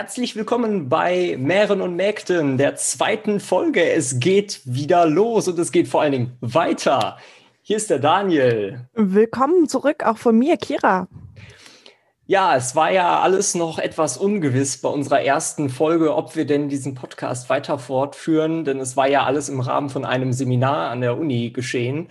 Herzlich willkommen bei Mähren und Mägden, der zweiten Folge. Es geht wieder los und es geht vor allen Dingen weiter. Hier ist der Daniel. Willkommen zurück, auch von mir, Kira. Ja, es war ja alles noch etwas ungewiss bei unserer ersten Folge, ob wir denn diesen Podcast weiter fortführen, denn es war ja alles im Rahmen von einem Seminar an der Uni geschehen.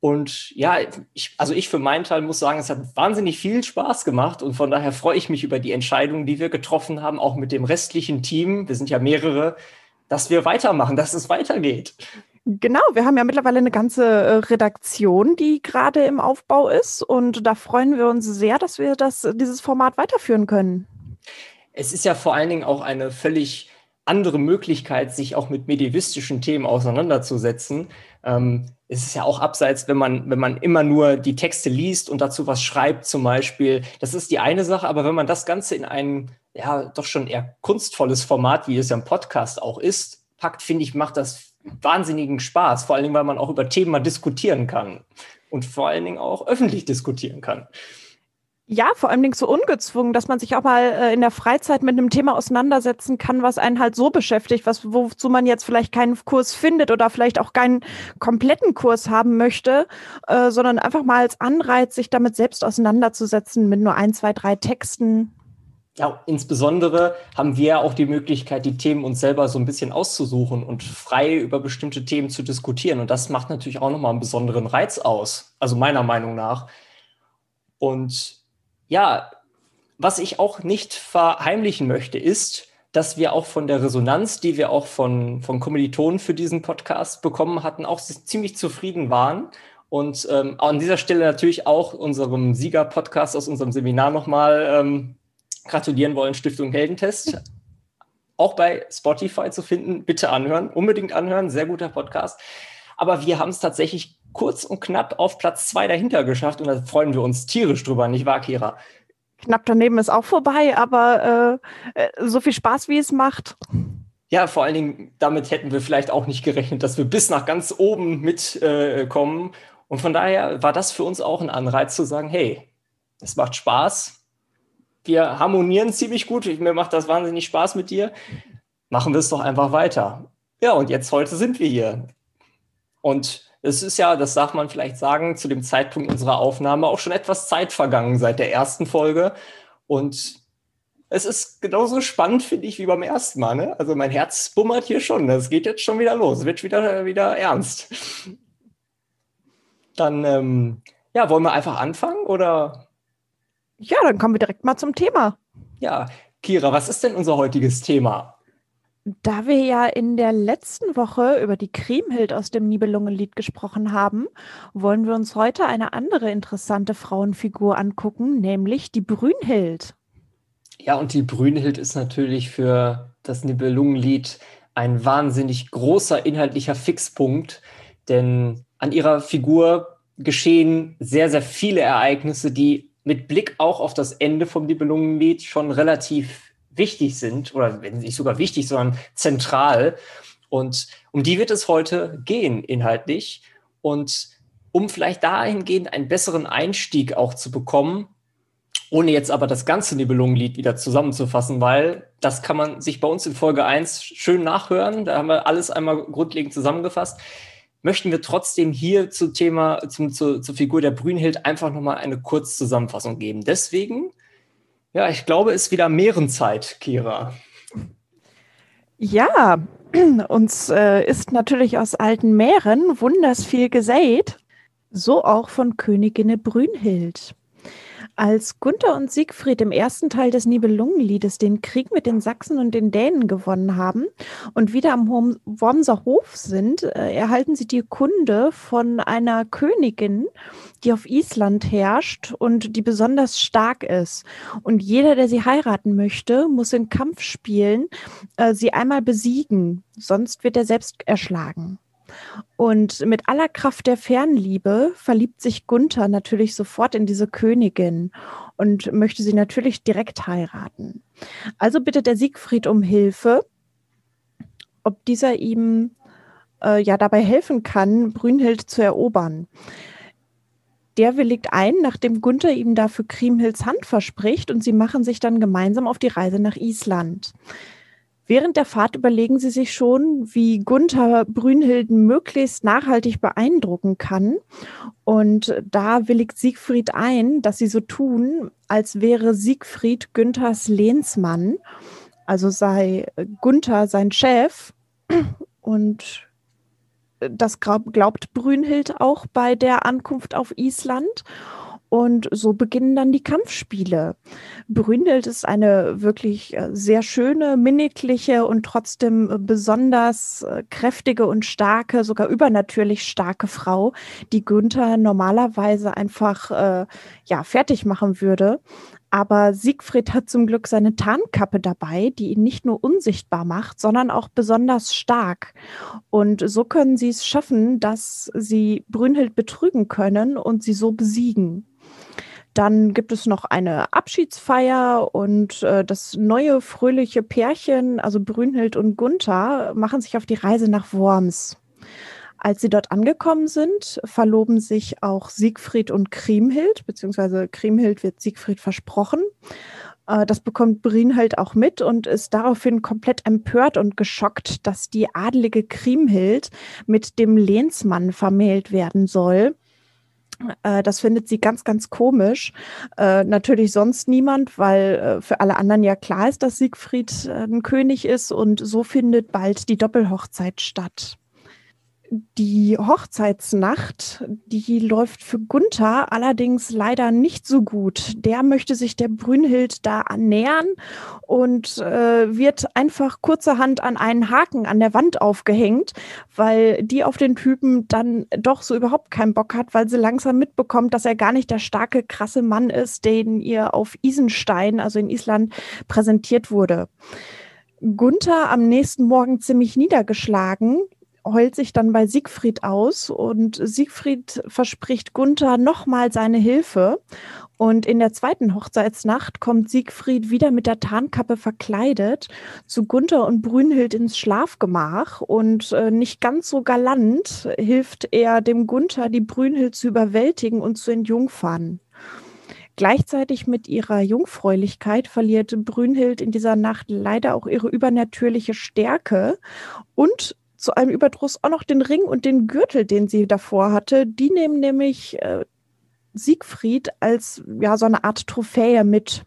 Und ja, ich, also ich für meinen Teil muss sagen, es hat wahnsinnig viel Spaß gemacht und von daher freue ich mich über die Entscheidung, die wir getroffen haben, auch mit dem restlichen Team. Wir sind ja mehrere, dass wir weitermachen, dass es weitergeht. Genau, wir haben ja mittlerweile eine ganze äh, Redaktion, die gerade im Aufbau ist und da freuen wir uns sehr, dass wir das, dieses Format weiterführen können. Es ist ja vor allen Dingen auch eine völlig andere Möglichkeit, sich auch mit medievistischen Themen auseinanderzusetzen. Ähm, es ist ja auch abseits, wenn man, wenn man immer nur die Texte liest und dazu was schreibt, zum Beispiel. Das ist die eine Sache, aber wenn man das Ganze in ein, ja, doch schon eher kunstvolles Format, wie es ja im Podcast auch ist, packt, finde ich, macht das wahnsinnigen Spaß. Vor allen Dingen, weil man auch über Themen mal diskutieren kann und vor allen Dingen auch öffentlich diskutieren kann. Ja, vor allem so ungezwungen, dass man sich auch mal äh, in der Freizeit mit einem Thema auseinandersetzen kann, was einen halt so beschäftigt, was wozu man jetzt vielleicht keinen Kurs findet oder vielleicht auch keinen kompletten Kurs haben möchte, äh, sondern einfach mal als Anreiz, sich damit selbst auseinanderzusetzen mit nur ein, zwei, drei Texten. Ja, insbesondere haben wir auch die Möglichkeit, die Themen uns selber so ein bisschen auszusuchen und frei über bestimmte Themen zu diskutieren. Und das macht natürlich auch nochmal einen besonderen Reiz aus, also meiner Meinung nach. Und ja, was ich auch nicht verheimlichen möchte, ist, dass wir auch von der Resonanz, die wir auch von, von Kommilitonen für diesen Podcast bekommen hatten, auch ziemlich zufrieden waren. Und ähm, an dieser Stelle natürlich auch unserem Sieger-Podcast aus unserem Seminar nochmal ähm, gratulieren wollen, Stiftung Heldentest. Auch bei Spotify zu finden, bitte anhören, unbedingt anhören, sehr guter Podcast. Aber wir haben es tatsächlich kurz und knapp auf Platz zwei dahinter geschafft und da freuen wir uns tierisch drüber, nicht wahr, Kira? Knapp daneben ist auch vorbei, aber äh, äh, so viel Spaß, wie es macht. Ja, vor allen Dingen, damit hätten wir vielleicht auch nicht gerechnet, dass wir bis nach ganz oben mitkommen. Äh, und von daher war das für uns auch ein Anreiz zu sagen, hey, es macht Spaß. Wir harmonieren ziemlich gut. Mir macht das wahnsinnig Spaß mit dir. Machen wir es doch einfach weiter. Ja, und jetzt heute sind wir hier. Und es ist ja, das darf man vielleicht sagen, zu dem Zeitpunkt unserer Aufnahme auch schon etwas Zeit vergangen seit der ersten Folge. Und es ist genauso spannend, finde ich, wie beim ersten Mal. Ne? Also mein Herz bummert hier schon. Es geht jetzt schon wieder los. Es wird wieder, wieder ernst. Dann, ähm, ja, wollen wir einfach anfangen oder? Ja, dann kommen wir direkt mal zum Thema. Ja, Kira, was ist denn unser heutiges Thema? Da wir ja in der letzten Woche über die Kriemhild aus dem Nibelungenlied gesprochen haben, wollen wir uns heute eine andere interessante Frauenfigur angucken, nämlich die Brünhild. Ja, und die Brünhild ist natürlich für das Nibelungenlied ein wahnsinnig großer inhaltlicher Fixpunkt, denn an ihrer Figur geschehen sehr, sehr viele Ereignisse, die mit Blick auch auf das Ende vom Nibelungenlied schon relativ wichtig sind, oder wenn nicht sogar wichtig, sondern zentral. Und um die wird es heute gehen, inhaltlich. Und um vielleicht dahingehend einen besseren Einstieg auch zu bekommen, ohne jetzt aber das ganze Nibelungenlied wieder zusammenzufassen, weil das kann man sich bei uns in Folge 1 schön nachhören. Da haben wir alles einmal grundlegend zusammengefasst. Möchten wir trotzdem hier zum Thema, zum, zur, zur Figur der Brünhild einfach nochmal eine Kurzzusammenfassung geben. Deswegen ja, ich glaube, es ist wieder Mehrenzeit, Kira. Ja, uns äh, ist natürlich aus alten Meeren wunders viel gesät, so auch von Königin Brünhild. Als Gunther und Siegfried im ersten Teil des Nibelungenliedes den Krieg mit den Sachsen und den Dänen gewonnen haben und wieder am Wormser Hof sind, äh, erhalten sie die Kunde von einer Königin, die auf Island herrscht und die besonders stark ist. Und jeder, der sie heiraten möchte, muss in Kampfspielen äh, sie einmal besiegen, sonst wird er selbst erschlagen. Und mit aller Kraft der Fernliebe verliebt sich Gunther natürlich sofort in diese Königin und möchte sie natürlich direkt heiraten. Also bittet er Siegfried um Hilfe, ob dieser ihm äh, ja dabei helfen kann, Brünnhild zu erobern. Der willigt ein, nachdem Gunther ihm dafür Kriemhilds Hand verspricht und sie machen sich dann gemeinsam auf die Reise nach Island. Während der Fahrt überlegen sie sich schon, wie Gunther Brünnhilden möglichst nachhaltig beeindrucken kann. Und da willigt Siegfried ein, dass sie so tun, als wäre Siegfried Günthers Lehnsmann. Also sei Gunther sein Chef. Und das glaubt Brünnhild auch bei der Ankunft auf Island. Und so beginnen dann die Kampfspiele. Brünnhild ist eine wirklich äh, sehr schöne, minnigliche und trotzdem besonders äh, kräftige und starke, sogar übernatürlich starke Frau, die Günther normalerweise einfach äh, ja, fertig machen würde. Aber Siegfried hat zum Glück seine Tarnkappe dabei, die ihn nicht nur unsichtbar macht, sondern auch besonders stark. Und so können sie es schaffen, dass sie Brünnhild betrügen können und sie so besiegen. Dann gibt es noch eine Abschiedsfeier und äh, das neue fröhliche Pärchen, also Brünnhild und Gunther, machen sich auf die Reise nach Worms. Als sie dort angekommen sind, verloben sich auch Siegfried und Kriemhild, beziehungsweise Kriemhild wird Siegfried versprochen. Äh, das bekommt Brünnhild auch mit und ist daraufhin komplett empört und geschockt, dass die adlige Kriemhild mit dem Lehnsmann vermählt werden soll. Äh, das findet sie ganz, ganz komisch. Äh, natürlich sonst niemand, weil für alle anderen ja klar ist, dass Siegfried ein König ist und so findet bald die Doppelhochzeit statt die Hochzeitsnacht, die läuft für Gunther allerdings leider nicht so gut. Der möchte sich der Brünnhild da annähern und äh, wird einfach kurzerhand an einen Haken an der Wand aufgehängt, weil die auf den Typen dann doch so überhaupt keinen Bock hat, weil sie langsam mitbekommt, dass er gar nicht der starke, krasse Mann ist, den ihr auf Isenstein, also in Island, präsentiert wurde. Gunther am nächsten Morgen ziemlich niedergeschlagen, heult sich dann bei Siegfried aus und Siegfried verspricht Gunther nochmal seine Hilfe. Und in der zweiten Hochzeitsnacht kommt Siegfried wieder mit der Tarnkappe verkleidet zu Gunther und Brünnhild ins Schlafgemach und äh, nicht ganz so galant hilft er dem Gunther, die Brünnhild zu überwältigen und zu entjungfern. Gleichzeitig mit ihrer Jungfräulichkeit verliert Brünnhild in dieser Nacht leider auch ihre übernatürliche Stärke und zu einem Überdruss auch noch den Ring und den Gürtel, den sie davor hatte. Die nehmen nämlich äh, Siegfried als ja so eine Art Trophäe mit.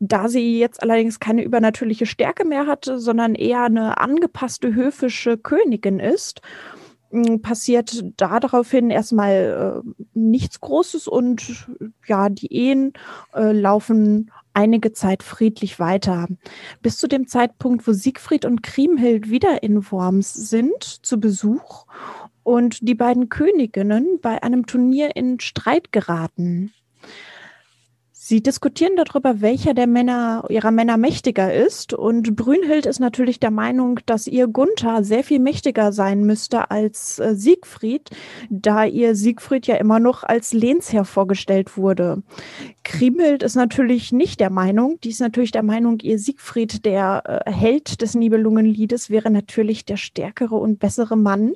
Da sie jetzt allerdings keine übernatürliche Stärke mehr hatte, sondern eher eine angepasste höfische Königin ist, passiert da daraufhin erstmal äh, nichts Großes und ja, die Ehen äh, laufen einige Zeit friedlich weiter. Bis zu dem Zeitpunkt, wo Siegfried und Kriemhild wieder in Worms sind, zu Besuch und die beiden Königinnen bei einem Turnier in Streit geraten. Sie diskutieren darüber, welcher der Männer, ihrer Männer mächtiger ist. Und Brünnhild ist natürlich der Meinung, dass ihr Gunther sehr viel mächtiger sein müsste als äh, Siegfried, da ihr Siegfried ja immer noch als Lehnsherr vorgestellt wurde. Kriemhild ist natürlich nicht der Meinung. Die ist natürlich der Meinung, ihr Siegfried, der äh, Held des Nibelungenliedes, wäre natürlich der stärkere und bessere Mann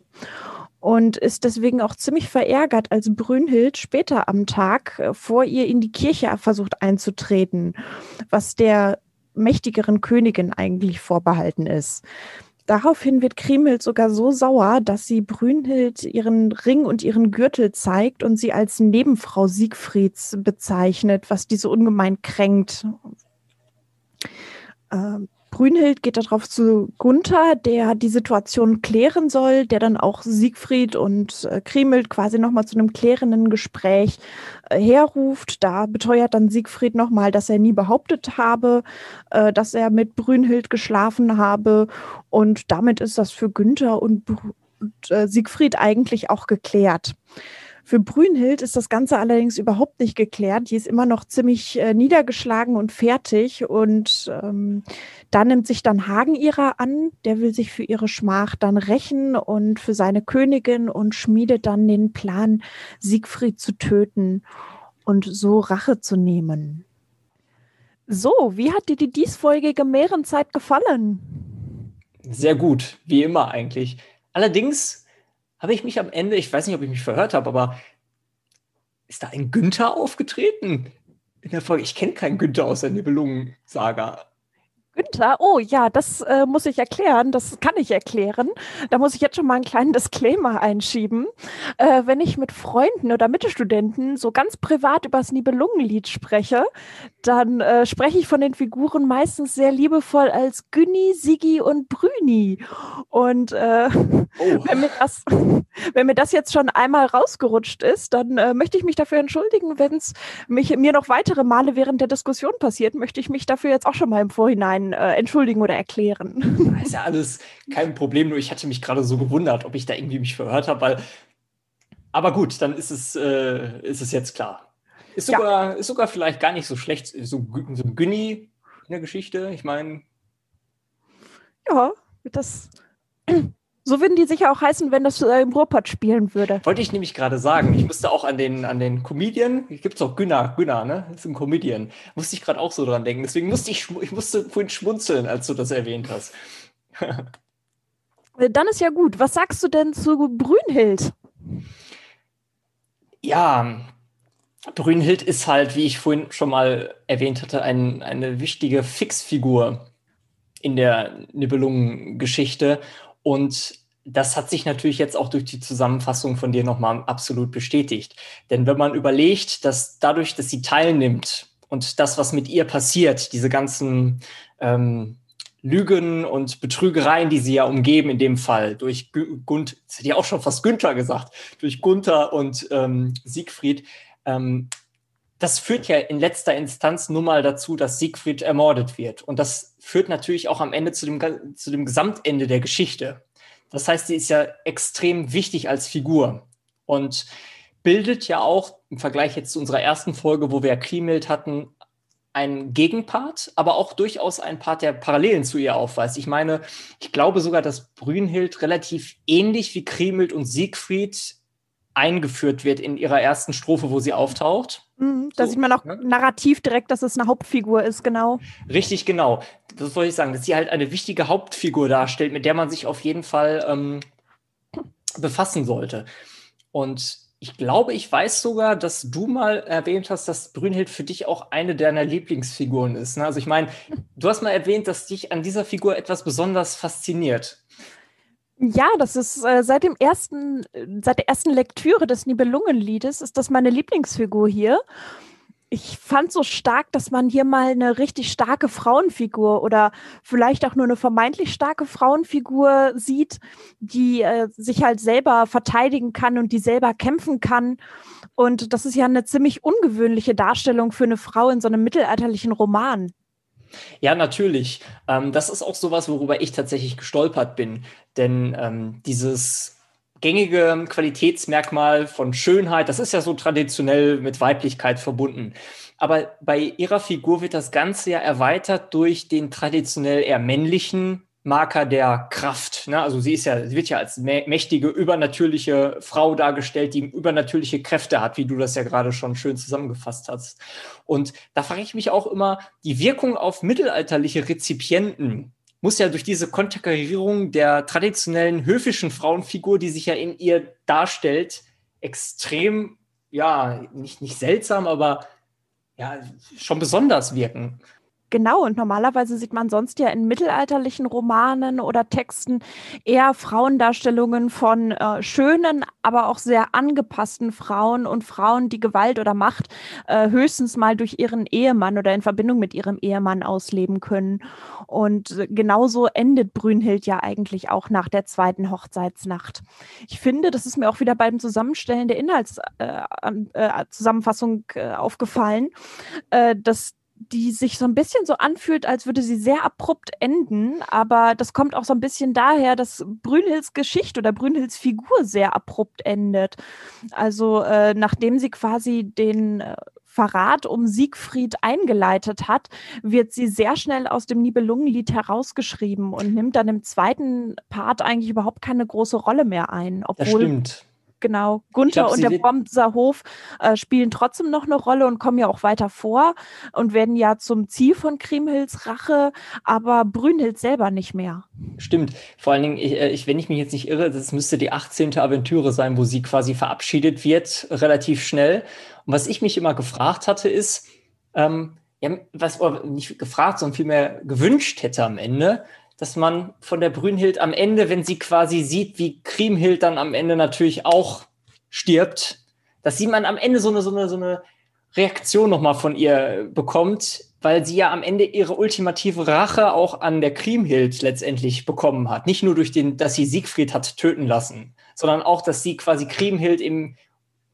und ist deswegen auch ziemlich verärgert, als Brünnhild später am Tag äh, vor ihr in die Kirche versucht einzutreten, was der mächtigeren Königin eigentlich vorbehalten ist. Daraufhin wird Kriemhild sogar so sauer, dass sie Brünnhild ihren Ring und ihren Gürtel zeigt und sie als Nebenfrau Siegfrieds bezeichnet, was diese ungemein kränkt. Ähm, Brünnhild geht darauf zu Gunther, der die Situation klären soll, der dann auch Siegfried und äh, Kriemhild quasi nochmal zu einem klärenden Gespräch äh, herruft. Da beteuert dann Siegfried nochmal, dass er nie behauptet habe, äh, dass er mit Brünnhild geschlafen habe. Und damit ist das für Günther und, und äh, Siegfried eigentlich auch geklärt. Für Brünnhild ist das Ganze allerdings überhaupt nicht geklärt. Die ist immer noch ziemlich äh, niedergeschlagen und fertig. Und ähm, da nimmt sich dann Hagen ihrer an. Der will sich für ihre Schmach dann rächen und für seine Königin und schmiedet dann den Plan, Siegfried zu töten und so Rache zu nehmen. So, wie hat dir die diesfolgige Meerenzeit gefallen? Sehr gut, wie immer eigentlich. Allerdings habe ich mich am Ende, ich weiß nicht, ob ich mich verhört habe, aber ist da ein Günther aufgetreten? In der Folge, ich kenne keinen Günther aus der Nibelungen-Saga. Günther, oh ja, das äh, muss ich erklären, das kann ich erklären. Da muss ich jetzt schon mal einen kleinen Disclaimer einschieben. Äh, wenn ich mit Freunden oder Mittelstudenten so ganz privat über das Nibelungenlied spreche, dann äh, spreche ich von den Figuren meistens sehr liebevoll als Günni, Sigi und Brüni. Und äh, oh. wenn, mir das, wenn mir das jetzt schon einmal rausgerutscht ist, dann äh, möchte ich mich dafür entschuldigen, wenn es mir noch weitere Male während der Diskussion passiert, möchte ich mich dafür jetzt auch schon mal im Vorhinein äh, entschuldigen oder erklären. Das ist ja alles kein Problem, nur ich hatte mich gerade so gewundert, ob ich da irgendwie mich verhört habe, weil. Aber gut, dann ist es, äh, ist es jetzt klar. Ist sogar, ja. ist sogar vielleicht gar nicht so schlecht, so, so ein Günni in der Geschichte. Ich meine. Ja, das so würden die sicher auch heißen, wenn das äh, im Ruhrpott spielen würde. Wollte ich nämlich gerade sagen. Ich musste auch an den, an den Comedian, gibt es auch Günnar, Günnar, ne? Das ist ein Comedian. Musste ich gerade auch so dran denken. Deswegen musste ich, ich musste vorhin schmunzeln, als du das erwähnt hast. Äh, dann ist ja gut. Was sagst du denn zu Brünhild? Ja, Brünhild ist halt, wie ich vorhin schon mal erwähnt hatte, ein, eine wichtige Fixfigur in der Nibelungen-Geschichte. Und das hat sich natürlich jetzt auch durch die Zusammenfassung von dir nochmal absolut bestätigt. Denn wenn man überlegt, dass dadurch, dass sie teilnimmt und das, was mit ihr passiert, diese ganzen ähm, Lügen und Betrügereien, die sie ja umgeben, in dem Fall durch Gunther, das hätte ich auch schon fast Günther gesagt, durch Gunther und ähm, Siegfried, ähm, das führt ja in letzter Instanz nur mal dazu, dass Siegfried ermordet wird. Und das führt natürlich auch am Ende zu dem, zu dem Gesamtende der Geschichte. Das heißt, sie ist ja extrem wichtig als Figur und bildet ja auch im Vergleich jetzt zu unserer ersten Folge, wo wir Krimild hatten, einen Gegenpart, aber auch durchaus ein Part, der Parallelen zu ihr aufweist. Ich meine, ich glaube sogar, dass Brünhild relativ ähnlich wie Krimild und Siegfried eingeführt wird in ihrer ersten Strophe, wo sie auftaucht. Mhm, da so, sieht man auch ne? narrativ direkt, dass es eine Hauptfigur ist, genau. Richtig, genau. Das wollte ich sagen, dass sie halt eine wichtige Hauptfigur darstellt, mit der man sich auf jeden Fall ähm, befassen sollte. Und ich glaube, ich weiß sogar, dass du mal erwähnt hast, dass Brünhild für dich auch eine deiner Lieblingsfiguren ist. Ne? Also ich meine, du hast mal erwähnt, dass dich an dieser Figur etwas besonders fasziniert. Ja, das ist äh, seit dem ersten, seit der ersten Lektüre des Nibelungenliedes ist das meine Lieblingsfigur hier. Ich fand so stark, dass man hier mal eine richtig starke Frauenfigur oder vielleicht auch nur eine vermeintlich starke Frauenfigur sieht, die äh, sich halt selber verteidigen kann und die selber kämpfen kann. Und das ist ja eine ziemlich ungewöhnliche Darstellung für eine Frau in so einem mittelalterlichen Roman. Ja, natürlich. Ähm, das ist auch sowas, worüber ich tatsächlich gestolpert bin. Denn ähm, dieses gängige Qualitätsmerkmal von Schönheit, das ist ja so traditionell mit Weiblichkeit verbunden. Aber bei ihrer Figur wird das Ganze ja erweitert durch den traditionell eher männlichen Marker der Kraft. Ne? Also sie ist ja, sie wird ja als mächtige, übernatürliche Frau dargestellt, die übernatürliche Kräfte hat, wie du das ja gerade schon schön zusammengefasst hast. Und da frage ich mich auch immer, die Wirkung auf mittelalterliche Rezipienten muss ja durch diese Konterkarierung der traditionellen höfischen Frauenfigur, die sich ja in ihr darstellt, extrem, ja, nicht, nicht seltsam, aber ja, schon besonders wirken. Genau, und normalerweise sieht man sonst ja in mittelalterlichen Romanen oder Texten eher Frauendarstellungen von äh, schönen, aber auch sehr angepassten Frauen und Frauen, die Gewalt oder Macht äh, höchstens mal durch ihren Ehemann oder in Verbindung mit ihrem Ehemann ausleben können. Und äh, genauso endet Brünhild ja eigentlich auch nach der zweiten Hochzeitsnacht. Ich finde, das ist mir auch wieder beim Zusammenstellen der Inhaltszusammenfassung äh, äh, äh, aufgefallen, dass die sich so ein bisschen so anfühlt, als würde sie sehr abrupt enden. Aber das kommt auch so ein bisschen daher, dass Brünhilds Geschichte oder Brünhilds Figur sehr abrupt endet. Also äh, nachdem sie quasi den äh, Verrat um Siegfried eingeleitet hat, wird sie sehr schnell aus dem Nibelungenlied herausgeschrieben und nimmt dann im zweiten Part eigentlich überhaupt keine große Rolle mehr ein. Obwohl, das stimmt. Genau, Gunther glaub, und der Bromser Hof äh, spielen trotzdem noch eine Rolle und kommen ja auch weiter vor und werden ja zum Ziel von Kriemhilds Rache, aber Brünnhild selber nicht mehr. Stimmt, vor allen Dingen, ich, äh, ich, wenn ich mich jetzt nicht irre, das müsste die 18. Aventüre sein, wo sie quasi verabschiedet wird, relativ schnell. Und was ich mich immer gefragt hatte, ist, ähm, ja, was nicht gefragt, sondern vielmehr gewünscht hätte am Ende, dass man von der Brünnhild am Ende, wenn sie quasi sieht, wie Kriemhild dann am Ende natürlich auch stirbt, dass sie man am Ende so eine, so eine, so eine Reaktion nochmal von ihr bekommt, weil sie ja am Ende ihre ultimative Rache auch an der Kriemhild letztendlich bekommen hat. Nicht nur durch den, dass sie Siegfried hat töten lassen, sondern auch, dass sie quasi Kriemhild in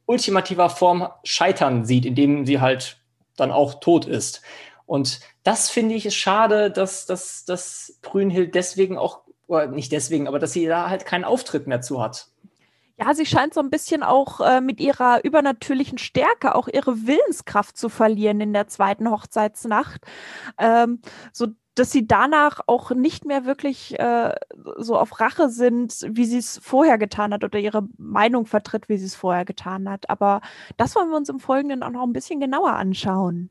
ultimativer Form scheitern sieht, indem sie halt dann auch tot ist. Und das finde ich ist schade, dass, dass, dass Brünhild deswegen auch, oder nicht deswegen, aber dass sie da halt keinen Auftritt mehr zu hat. Ja, sie scheint so ein bisschen auch äh, mit ihrer übernatürlichen Stärke auch ihre Willenskraft zu verlieren in der zweiten Hochzeitsnacht. Ähm, so dass sie danach auch nicht mehr wirklich äh, so auf Rache sind, wie sie es vorher getan hat oder ihre Meinung vertritt, wie sie es vorher getan hat. Aber das wollen wir uns im Folgenden auch noch ein bisschen genauer anschauen.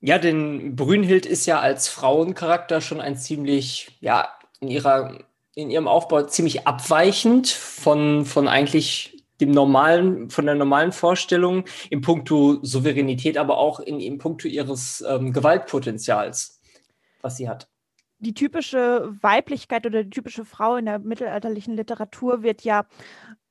Ja, denn Brünnhild ist ja als Frauencharakter schon ein ziemlich, ja, in ihrer, in ihrem Aufbau ziemlich abweichend von, von eigentlich dem normalen, von der normalen Vorstellung im Punkto Souveränität, aber auch in, im Punkto ihres ähm, Gewaltpotenzials, was sie hat. Die typische Weiblichkeit oder die typische Frau in der mittelalterlichen Literatur wird ja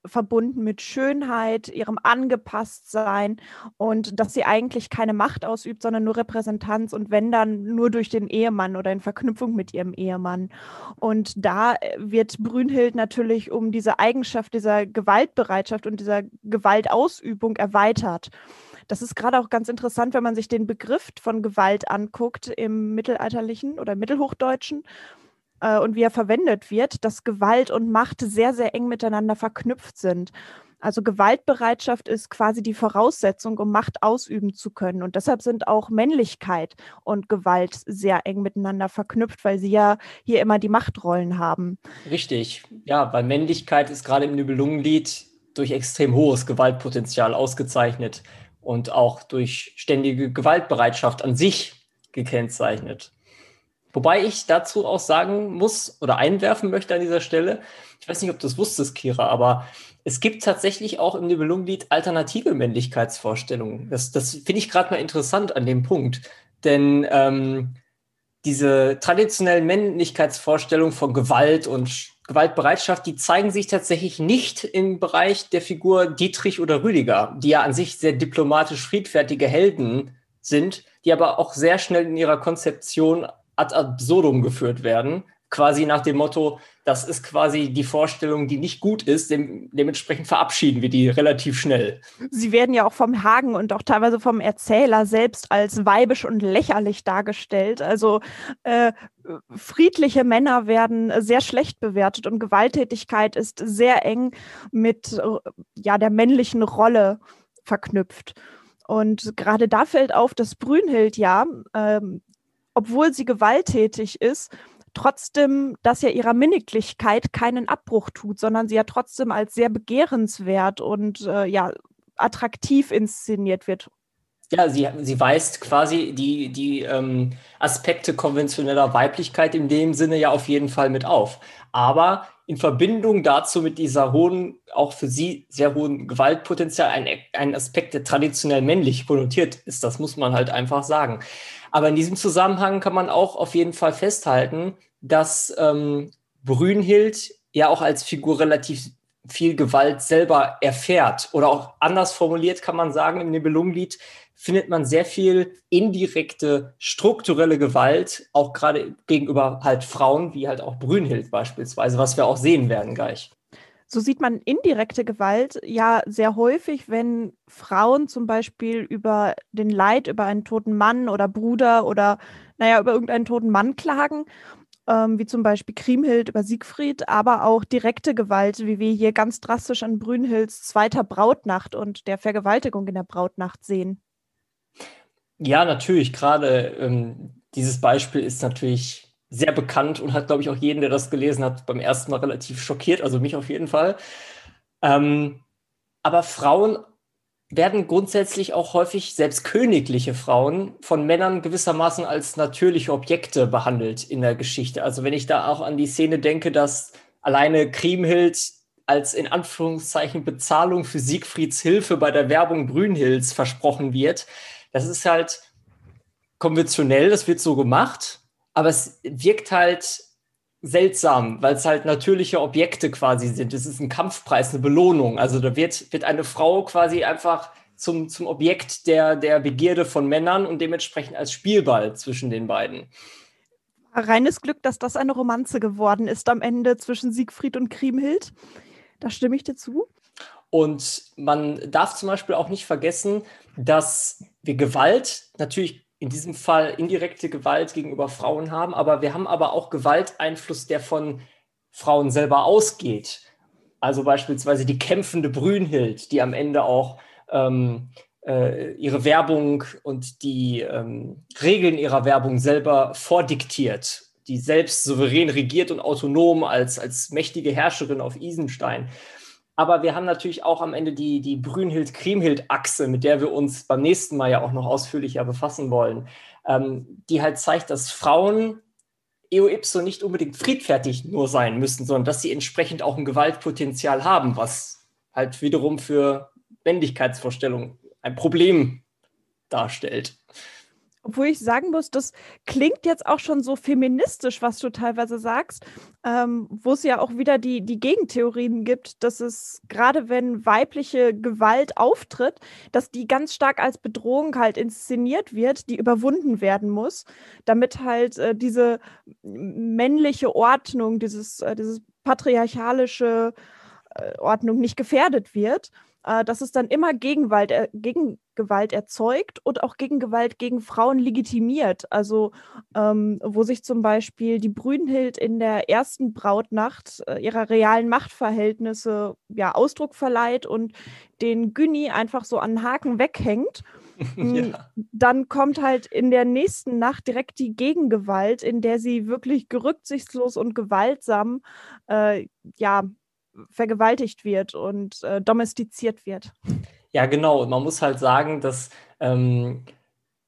verbunden mit Schönheit, ihrem Angepasstsein und dass sie eigentlich keine Macht ausübt, sondern nur Repräsentanz und wenn dann nur durch den Ehemann oder in Verknüpfung mit ihrem Ehemann. Und da äh, wird Brünnhild natürlich um diese Eigenschaft dieser Gewaltbereitschaft und dieser Gewaltausübung erweitert. Das ist gerade auch ganz interessant, wenn man sich den Begriff von Gewalt anguckt im mittelalterlichen oder mittelhochdeutschen äh, und wie er verwendet wird, dass Gewalt und Macht sehr, sehr eng miteinander verknüpft sind. Also Gewaltbereitschaft ist quasi die Voraussetzung, um Macht ausüben zu können. Und deshalb sind auch Männlichkeit und Gewalt sehr eng miteinander verknüpft, weil sie ja hier immer die Machtrollen haben. Richtig. Ja, weil Männlichkeit ist gerade im Nibelungenlied durch extrem hohes Gewaltpotenzial ausgezeichnet und auch durch ständige Gewaltbereitschaft an sich gekennzeichnet. Wobei ich dazu auch sagen muss oder einwerfen möchte an dieser Stelle, ich weiß nicht, ob du es wusstest, Kira, aber es gibt tatsächlich auch im Nibelungenlied alternative Männlichkeitsvorstellungen. Das, das finde ich gerade mal interessant an dem Punkt. Denn ähm, diese traditionellen Männlichkeitsvorstellungen von Gewalt und Gewaltbereitschaft, die zeigen sich tatsächlich nicht im Bereich der Figur Dietrich oder Rüdiger, die ja an sich sehr diplomatisch friedfertige Helden sind, die aber auch sehr schnell in ihrer Konzeption ad absurdum geführt werden. Quasi nach dem Motto, das ist quasi die Vorstellung, die nicht gut ist, dem, dementsprechend verabschieden wir die relativ schnell. Sie werden ja auch vom Hagen und auch teilweise vom Erzähler selbst als weibisch und lächerlich dargestellt. Also äh, friedliche Männer werden sehr schlecht bewertet und Gewalttätigkeit ist sehr eng mit ja, der männlichen Rolle verknüpft. Und gerade da fällt auf, dass Brünnhild ja ähm, obwohl sie gewalttätig ist, trotzdem, dass ja ihrer Minniglichkeit keinen Abbruch tut, sondern sie ja trotzdem als sehr begehrenswert und äh, ja attraktiv inszeniert wird. Ja, sie, sie weist quasi die, die ähm, Aspekte konventioneller Weiblichkeit in dem Sinne ja auf jeden Fall mit auf. Aber in Verbindung dazu mit dieser hohen, auch für sie sehr hohen Gewaltpotenzial, ein, ein Aspekt, der traditionell männlich konnotiert ist, das muss man halt einfach sagen. Aber in diesem Zusammenhang kann man auch auf jeden Fall festhalten, dass ähm, Brünnhild ja auch als Figur relativ viel Gewalt selber erfährt. Oder auch anders formuliert kann man sagen, im Nibelungenlied findet man sehr viel indirekte strukturelle Gewalt, auch gerade gegenüber halt Frauen, wie halt auch Brünnhild beispielsweise, was wir auch sehen werden gleich. So sieht man indirekte Gewalt ja sehr häufig, wenn Frauen zum Beispiel über den Leid über einen toten Mann oder Bruder oder naja, über irgendeinen toten Mann klagen, ähm, wie zum Beispiel Kriemhild über Siegfried, aber auch direkte Gewalt, wie wir hier ganz drastisch an Brünnhilds zweiter Brautnacht und der Vergewaltigung in der Brautnacht sehen. Ja, natürlich. Gerade ähm, dieses Beispiel ist natürlich sehr bekannt und hat, glaube ich, auch jeden, der das gelesen hat, beim ersten Mal relativ schockiert, also mich auf jeden Fall. Ähm, aber Frauen werden grundsätzlich auch häufig, selbst königliche Frauen, von Männern gewissermaßen als natürliche Objekte behandelt in der Geschichte. Also wenn ich da auch an die Szene denke, dass alleine Kriemhild als in Anführungszeichen Bezahlung für Siegfrieds Hilfe bei der Werbung Brünhilds versprochen wird, das ist halt konventionell, das wird so gemacht, aber es wirkt halt seltsam, weil es halt natürliche Objekte quasi sind. Es ist ein Kampfpreis, eine Belohnung. Also da wird, wird eine Frau quasi einfach zum, zum Objekt der, der Begierde von Männern und dementsprechend als Spielball zwischen den beiden. Reines Glück, dass das eine Romanze geworden ist am Ende zwischen Siegfried und Kriemhild. Da stimme ich dir zu. Und man darf zum Beispiel auch nicht vergessen, dass wir Gewalt natürlich in diesem Fall indirekte Gewalt gegenüber Frauen haben, aber wir haben aber auch Gewalteinfluss, der von Frauen selber ausgeht. Also beispielsweise die kämpfende Brünnhild, die am Ende auch ähm, äh, ihre Werbung und die ähm, Regeln ihrer Werbung selber vordiktiert, die selbst souverän regiert und autonom als, als mächtige Herrscherin auf Isenstein. Aber wir haben natürlich auch am Ende die, die Brünnhild-Kriemhild-Achse, mit der wir uns beim nächsten Mal ja auch noch ausführlicher befassen wollen, ähm, die halt zeigt, dass Frauen eo ipso nicht unbedingt friedfertig nur sein müssen, sondern dass sie entsprechend auch ein Gewaltpotenzial haben, was halt wiederum für Männlichkeitsvorstellungen ein Problem darstellt. Obwohl ich sagen muss, das klingt jetzt auch schon so feministisch, was du teilweise sagst, ähm, wo es ja auch wieder die, die Gegentheorien gibt, dass es gerade wenn weibliche Gewalt auftritt, dass die ganz stark als Bedrohung halt inszeniert wird, die überwunden werden muss, damit halt äh, diese männliche Ordnung, dieses, äh, dieses patriarchalische äh, Ordnung nicht gefährdet wird äh, dass es dann immer Gegengewalt, äh, Gegengewalt erzeugt und auch Gegengewalt gegen Frauen legitimiert. Also ähm, wo sich zum Beispiel die Brünnhild in der ersten Brautnacht äh, ihrer realen Machtverhältnisse ja, Ausdruck verleiht und den Günni einfach so an den Haken weghängt. Hm, ja. Dann kommt halt in der nächsten Nacht direkt die Gegengewalt, in der sie wirklich gerücksichtslos und gewaltsam äh, ja, vergewaltigt wird und äh, domestiziert wird. Ja, genau. Man muss halt sagen, dass ähm,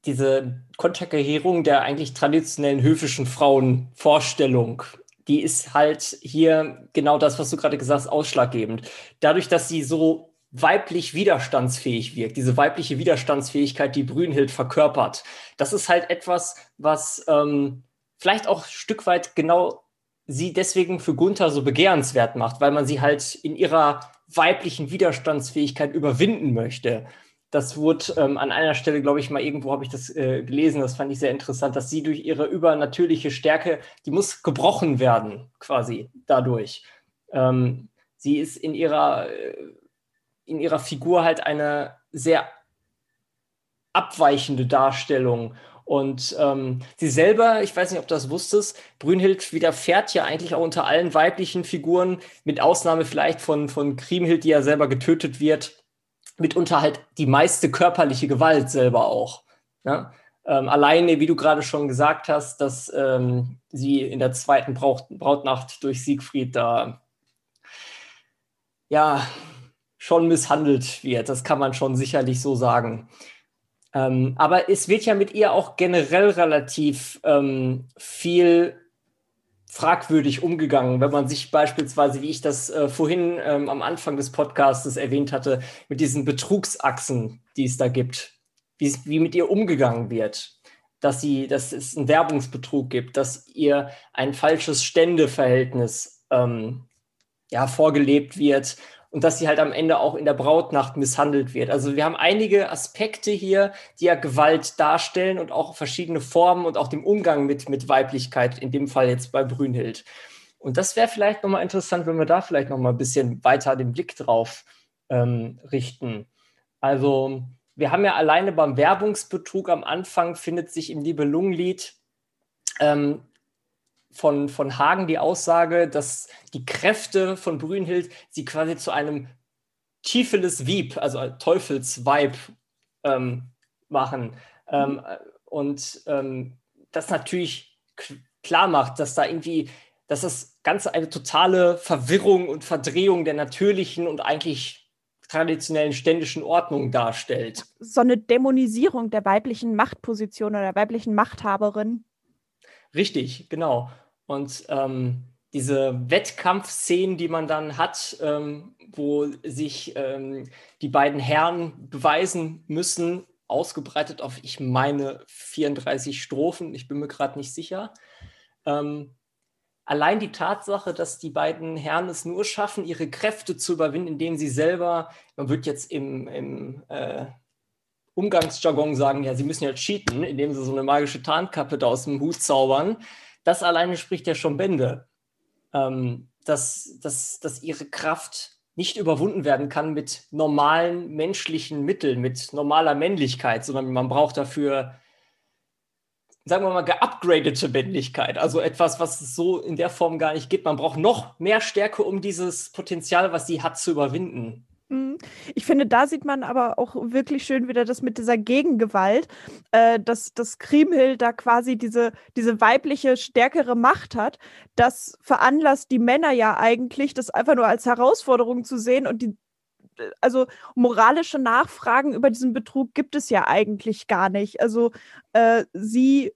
diese Konterkarierung der eigentlich traditionellen höfischen Frauenvorstellung, die ist halt hier genau das, was du gerade gesagt hast, ausschlaggebend. Dadurch, dass sie so weiblich widerstandsfähig wirkt, diese weibliche Widerstandsfähigkeit, die Brünnhild verkörpert, das ist halt etwas, was ähm, vielleicht auch ein Stück weit genau sie deswegen für Gunther so begehrenswert macht, weil man sie halt in ihrer weiblichen Widerstandsfähigkeit überwinden möchte. Das wurde ähm, an einer Stelle, glaube ich, mal irgendwo habe ich das äh, gelesen, das fand ich sehr interessant, dass sie durch ihre übernatürliche Stärke, die muss gebrochen werden, quasi dadurch. Ähm, sie ist in ihrer, äh, in ihrer Figur halt eine sehr abweichende Darstellung und ähm, sie selber, ich weiß nicht, ob du das wusstest, Brünnhild widerfährt ja eigentlich auch unter allen weiblichen Figuren, mit Ausnahme vielleicht von, von Kriemhild, die ja selber getötet wird, mitunter halt die meiste körperliche Gewalt selber auch. Ja? Ähm, alleine, wie du gerade schon gesagt hast, dass ähm, sie in der zweiten Braut Brautnacht durch Siegfried da ja schon misshandelt wird. Das kann man schon sicherlich so sagen. Ähm, aber es wird ja mit ihr auch generell relativ ähm, viel fragwürdig umgegangen, wenn man sich beispielsweise, wie ich das äh, vorhin ähm, am Anfang des Podcasts erwähnt hatte, mit diesen Betrugsachsen, die es da gibt, wie mit ihr umgegangen wird, dass sie, dass es einen Werbungsbetrug gibt, dass ihr ein falsches Ständeverhältnis ähm, ja, vorgelebt wird und dass sie halt am Ende auch in der Brautnacht misshandelt wird. Also wir haben einige Aspekte hier, die ja Gewalt darstellen und auch verschiedene Formen und auch dem Umgang mit, mit Weiblichkeit, in dem Fall jetzt bei Brünnhild. Und das wäre vielleicht nochmal interessant, wenn wir da vielleicht nochmal ein bisschen weiter den Blick drauf ähm, richten. Also wir haben ja alleine beim Werbungsbetrug am Anfang findet sich im Nibelungenlied ähm, von, von Hagen die Aussage, dass die Kräfte von Brünnhild sie quasi zu einem Tiefeles Wieb, also Teufelsweib, ähm, machen. Ähm, und ähm, das natürlich klar macht, dass da irgendwie dass das Ganze eine totale Verwirrung und Verdrehung der natürlichen und eigentlich traditionellen ständischen Ordnung darstellt. So eine Dämonisierung der weiblichen Machtposition oder der weiblichen Machthaberin. Richtig, genau. Und ähm, diese Wettkampfszenen, die man dann hat, ähm, wo sich ähm, die beiden Herren beweisen müssen, ausgebreitet auf, ich meine, 34 Strophen, ich bin mir gerade nicht sicher. Ähm, allein die Tatsache, dass die beiden Herren es nur schaffen, ihre Kräfte zu überwinden, indem sie selber, man wird jetzt im, im äh, Umgangsjargon sagen, ja, sie müssen ja cheaten, indem sie so eine magische Tarnkappe da aus dem Hut zaubern, das alleine spricht ja schon Bände. Ähm, dass, dass, dass ihre Kraft nicht überwunden werden kann mit normalen menschlichen Mitteln, mit normaler Männlichkeit, sondern man braucht dafür, sagen wir mal, geupgradete Männlichkeit. Also etwas, was es so in der Form gar nicht gibt. Man braucht noch mehr Stärke, um dieses Potenzial, was sie hat, zu überwinden. Mhm. Ich finde, da sieht man aber auch wirklich schön wieder das mit dieser Gegengewalt, äh, dass, dass Kriemhild da quasi diese, diese weibliche, stärkere Macht hat. Das veranlasst die Männer ja eigentlich, das einfach nur als Herausforderung zu sehen und die also moralische Nachfragen über diesen Betrug gibt es ja eigentlich gar nicht. Also äh, sie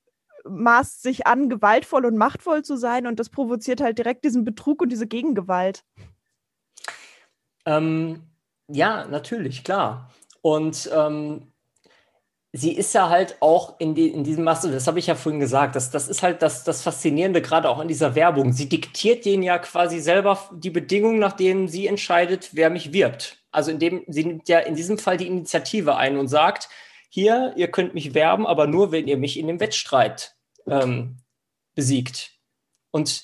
maßt sich an, gewaltvoll und machtvoll zu sein und das provoziert halt direkt diesen Betrug und diese Gegengewalt. Ähm, ja, natürlich, klar. Und ähm, sie ist ja halt auch in, die, in diesem Masse, das habe ich ja vorhin gesagt, das, das ist halt das, das Faszinierende gerade auch an dieser Werbung. Sie diktiert denen ja quasi selber die Bedingungen, nach denen sie entscheidet, wer mich wirbt. Also indem sie nimmt ja in diesem Fall die Initiative ein und sagt, hier, ihr könnt mich werben, aber nur, wenn ihr mich in dem Wettstreit ähm, besiegt. Und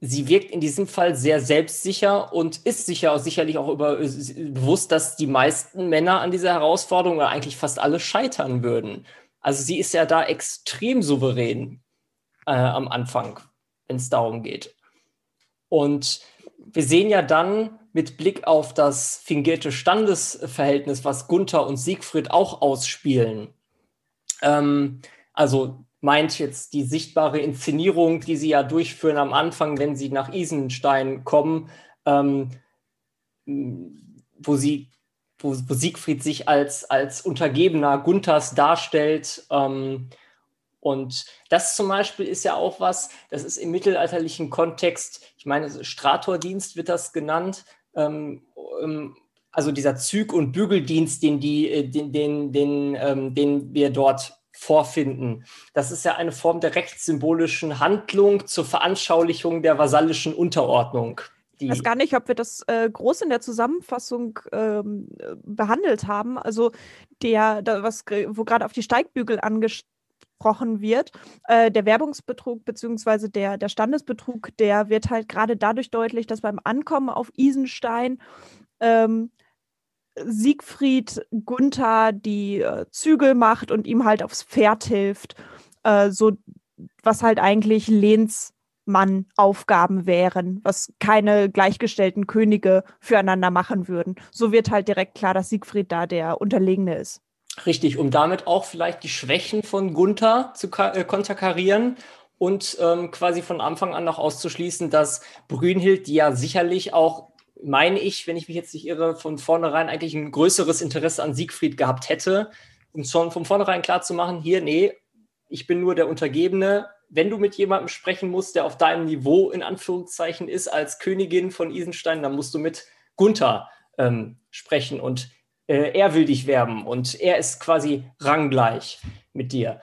sie wirkt in diesem Fall sehr selbstsicher und ist sicher sicherlich auch über, bewusst, dass die meisten Männer an dieser Herausforderung oder eigentlich fast alle scheitern würden. Also sie ist ja da extrem souverän äh, am Anfang, wenn es darum geht. Und wir sehen ja dann mit Blick auf das fingierte Standesverhältnis, was Gunther und Siegfried auch ausspielen. Ähm, also meint jetzt die sichtbare Inszenierung, die sie ja durchführen am Anfang, wenn sie nach Isenstein kommen, ähm, wo sie wo, wo, Siegfried sich als, als Untergebener Gunthers darstellt. Ähm, und das zum Beispiel ist ja auch was, das ist im mittelalterlichen Kontext, ich meine, Stratordienst wird das genannt, ähm, ähm also dieser Züg- und Bügeldienst, den, die, äh, den, den, den, ähm, den wir dort vorfinden. Das ist ja eine Form der rechtssymbolischen Handlung zur Veranschaulichung der vasallischen Unterordnung. Ich weiß gar nicht, ob wir das äh, groß in der Zusammenfassung ähm, behandelt haben. Also der, da, was, wo gerade auf die Steigbügel angesprochen wird, äh, der Werbungsbetrug bzw. Der, der Standesbetrug, der wird halt gerade dadurch deutlich, dass beim Ankommen auf Isenstein ähm, Siegfried Gunther die äh, Zügel macht und ihm halt aufs Pferd hilft, äh, so was halt eigentlich Lehnsmann-Aufgaben wären, was keine gleichgestellten Könige füreinander machen würden. So wird halt direkt klar, dass Siegfried da der Unterlegene ist. Richtig, um damit auch vielleicht die Schwächen von Gunther zu äh, konterkarieren und ähm, quasi von Anfang an noch auszuschließen, dass Brünnhild, die ja sicherlich auch meine ich, wenn ich mich jetzt nicht irre, von vornherein eigentlich ein größeres Interesse an Siegfried gehabt hätte, um schon von vornherein klar zu machen, hier, nee, ich bin nur der Untergebene. Wenn du mit jemandem sprechen musst, der auf deinem Niveau in Anführungszeichen ist, als Königin von Isenstein, dann musst du mit Gunther ähm, sprechen und äh, er will dich werben und er ist quasi ranggleich mit dir.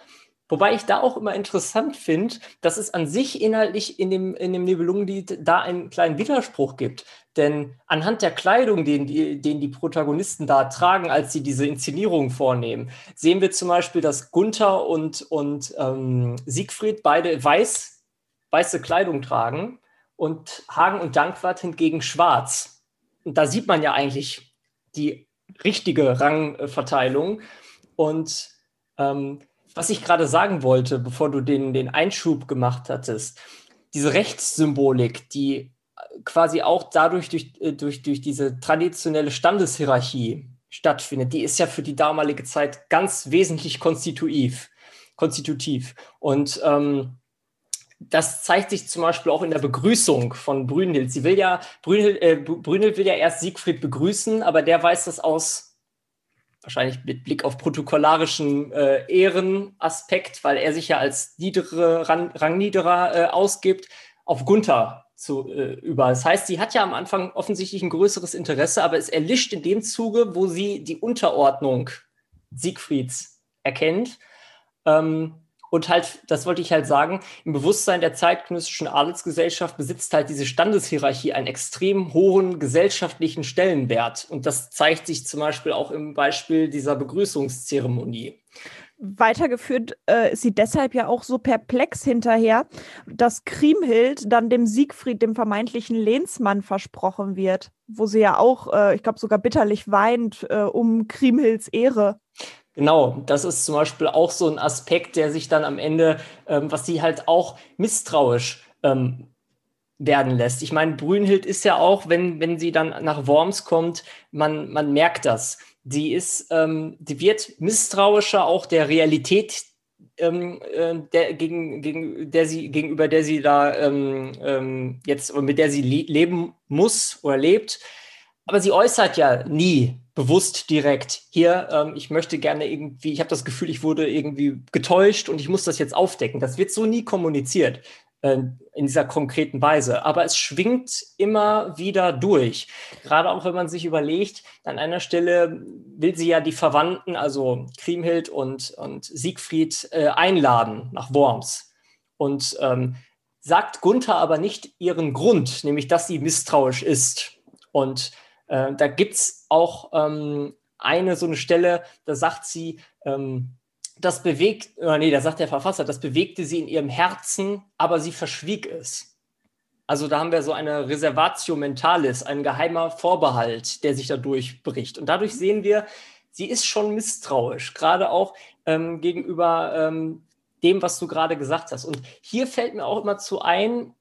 Wobei ich da auch immer interessant finde, dass es an sich inhaltlich in dem, in dem Nibelungenlied da einen kleinen Widerspruch gibt. Denn anhand der Kleidung, den die, den die Protagonisten da tragen, als sie diese Inszenierung vornehmen, sehen wir zum Beispiel, dass Gunther und, und ähm, Siegfried beide weiß, weiße Kleidung tragen und Hagen und Dankwart hingegen schwarz. Und da sieht man ja eigentlich die richtige Rangverteilung. Und ähm, was ich gerade sagen wollte, bevor du den, den Einschub gemacht hattest, diese Rechtssymbolik, die quasi auch dadurch durch, äh, durch, durch diese traditionelle Standeshierarchie stattfindet, die ist ja für die damalige Zeit ganz wesentlich konstitutiv. konstitutiv. Und ähm, das zeigt sich zum Beispiel auch in der Begrüßung von Brünnhild. Sie will ja, Brünnhild, äh, Brünnhild will ja erst Siegfried begrüßen, aber der weiß das aus, wahrscheinlich mit Blick auf protokollarischen äh, Ehrenaspekt, weil er sich ja als niedere, Rang, Rangniederer äh, ausgibt, auf Gunther zu, äh, über. Das heißt, sie hat ja am Anfang offensichtlich ein größeres Interesse, aber es erlischt in dem Zuge, wo sie die Unterordnung Siegfrieds erkennt. Ähm, und halt, das wollte ich halt sagen, im Bewusstsein der zeitgenössischen Adelsgesellschaft besitzt halt diese Standeshierarchie einen extrem hohen gesellschaftlichen Stellenwert. Und das zeigt sich zum Beispiel auch im Beispiel dieser Begrüßungszeremonie. Weitergeführt äh, ist sie deshalb ja auch so perplex hinterher, dass Kriemhild dann dem Siegfried, dem vermeintlichen Lehnsmann, versprochen wird, wo sie ja auch, äh, ich glaube, sogar bitterlich weint äh, um Kriemhilds Ehre. Genau, das ist zum Beispiel auch so ein Aspekt, der sich dann am Ende, ähm, was sie halt auch misstrauisch ähm, werden lässt. Ich meine, Brünnhild ist ja auch, wenn, wenn sie dann nach Worms kommt, man, man merkt das. Die ist, ähm, die wird misstrauischer auch der Realität ähm, äh, der, gegen, gegen, der sie, gegenüber der sie da ähm, ähm jetzt, mit der sie leben muss oder lebt. Aber sie äußert ja nie bewusst direkt, hier, ähm, ich möchte gerne irgendwie, ich habe das Gefühl, ich wurde irgendwie getäuscht und ich muss das jetzt aufdecken. Das wird so nie kommuniziert äh, in dieser konkreten Weise. Aber es schwingt immer wieder durch. Gerade auch wenn man sich überlegt, an einer Stelle will sie ja die Verwandten, also Kriemhild und, und Siegfried, äh, einladen nach Worms. Und ähm, sagt Gunther aber nicht ihren Grund, nämlich dass sie misstrauisch ist. Und äh, da gibt es auch ähm, eine so eine Stelle, da sagt sie, ähm, das bewegt, oder nee, da sagt der Verfasser, das bewegte sie in ihrem Herzen, aber sie verschwieg es. Also da haben wir so eine Reservatio Mentalis, ein geheimer Vorbehalt, der sich dadurch bricht. Und dadurch sehen wir, sie ist schon misstrauisch, gerade auch ähm, gegenüber ähm, dem, was du gerade gesagt hast. Und hier fällt mir auch immer zu ein,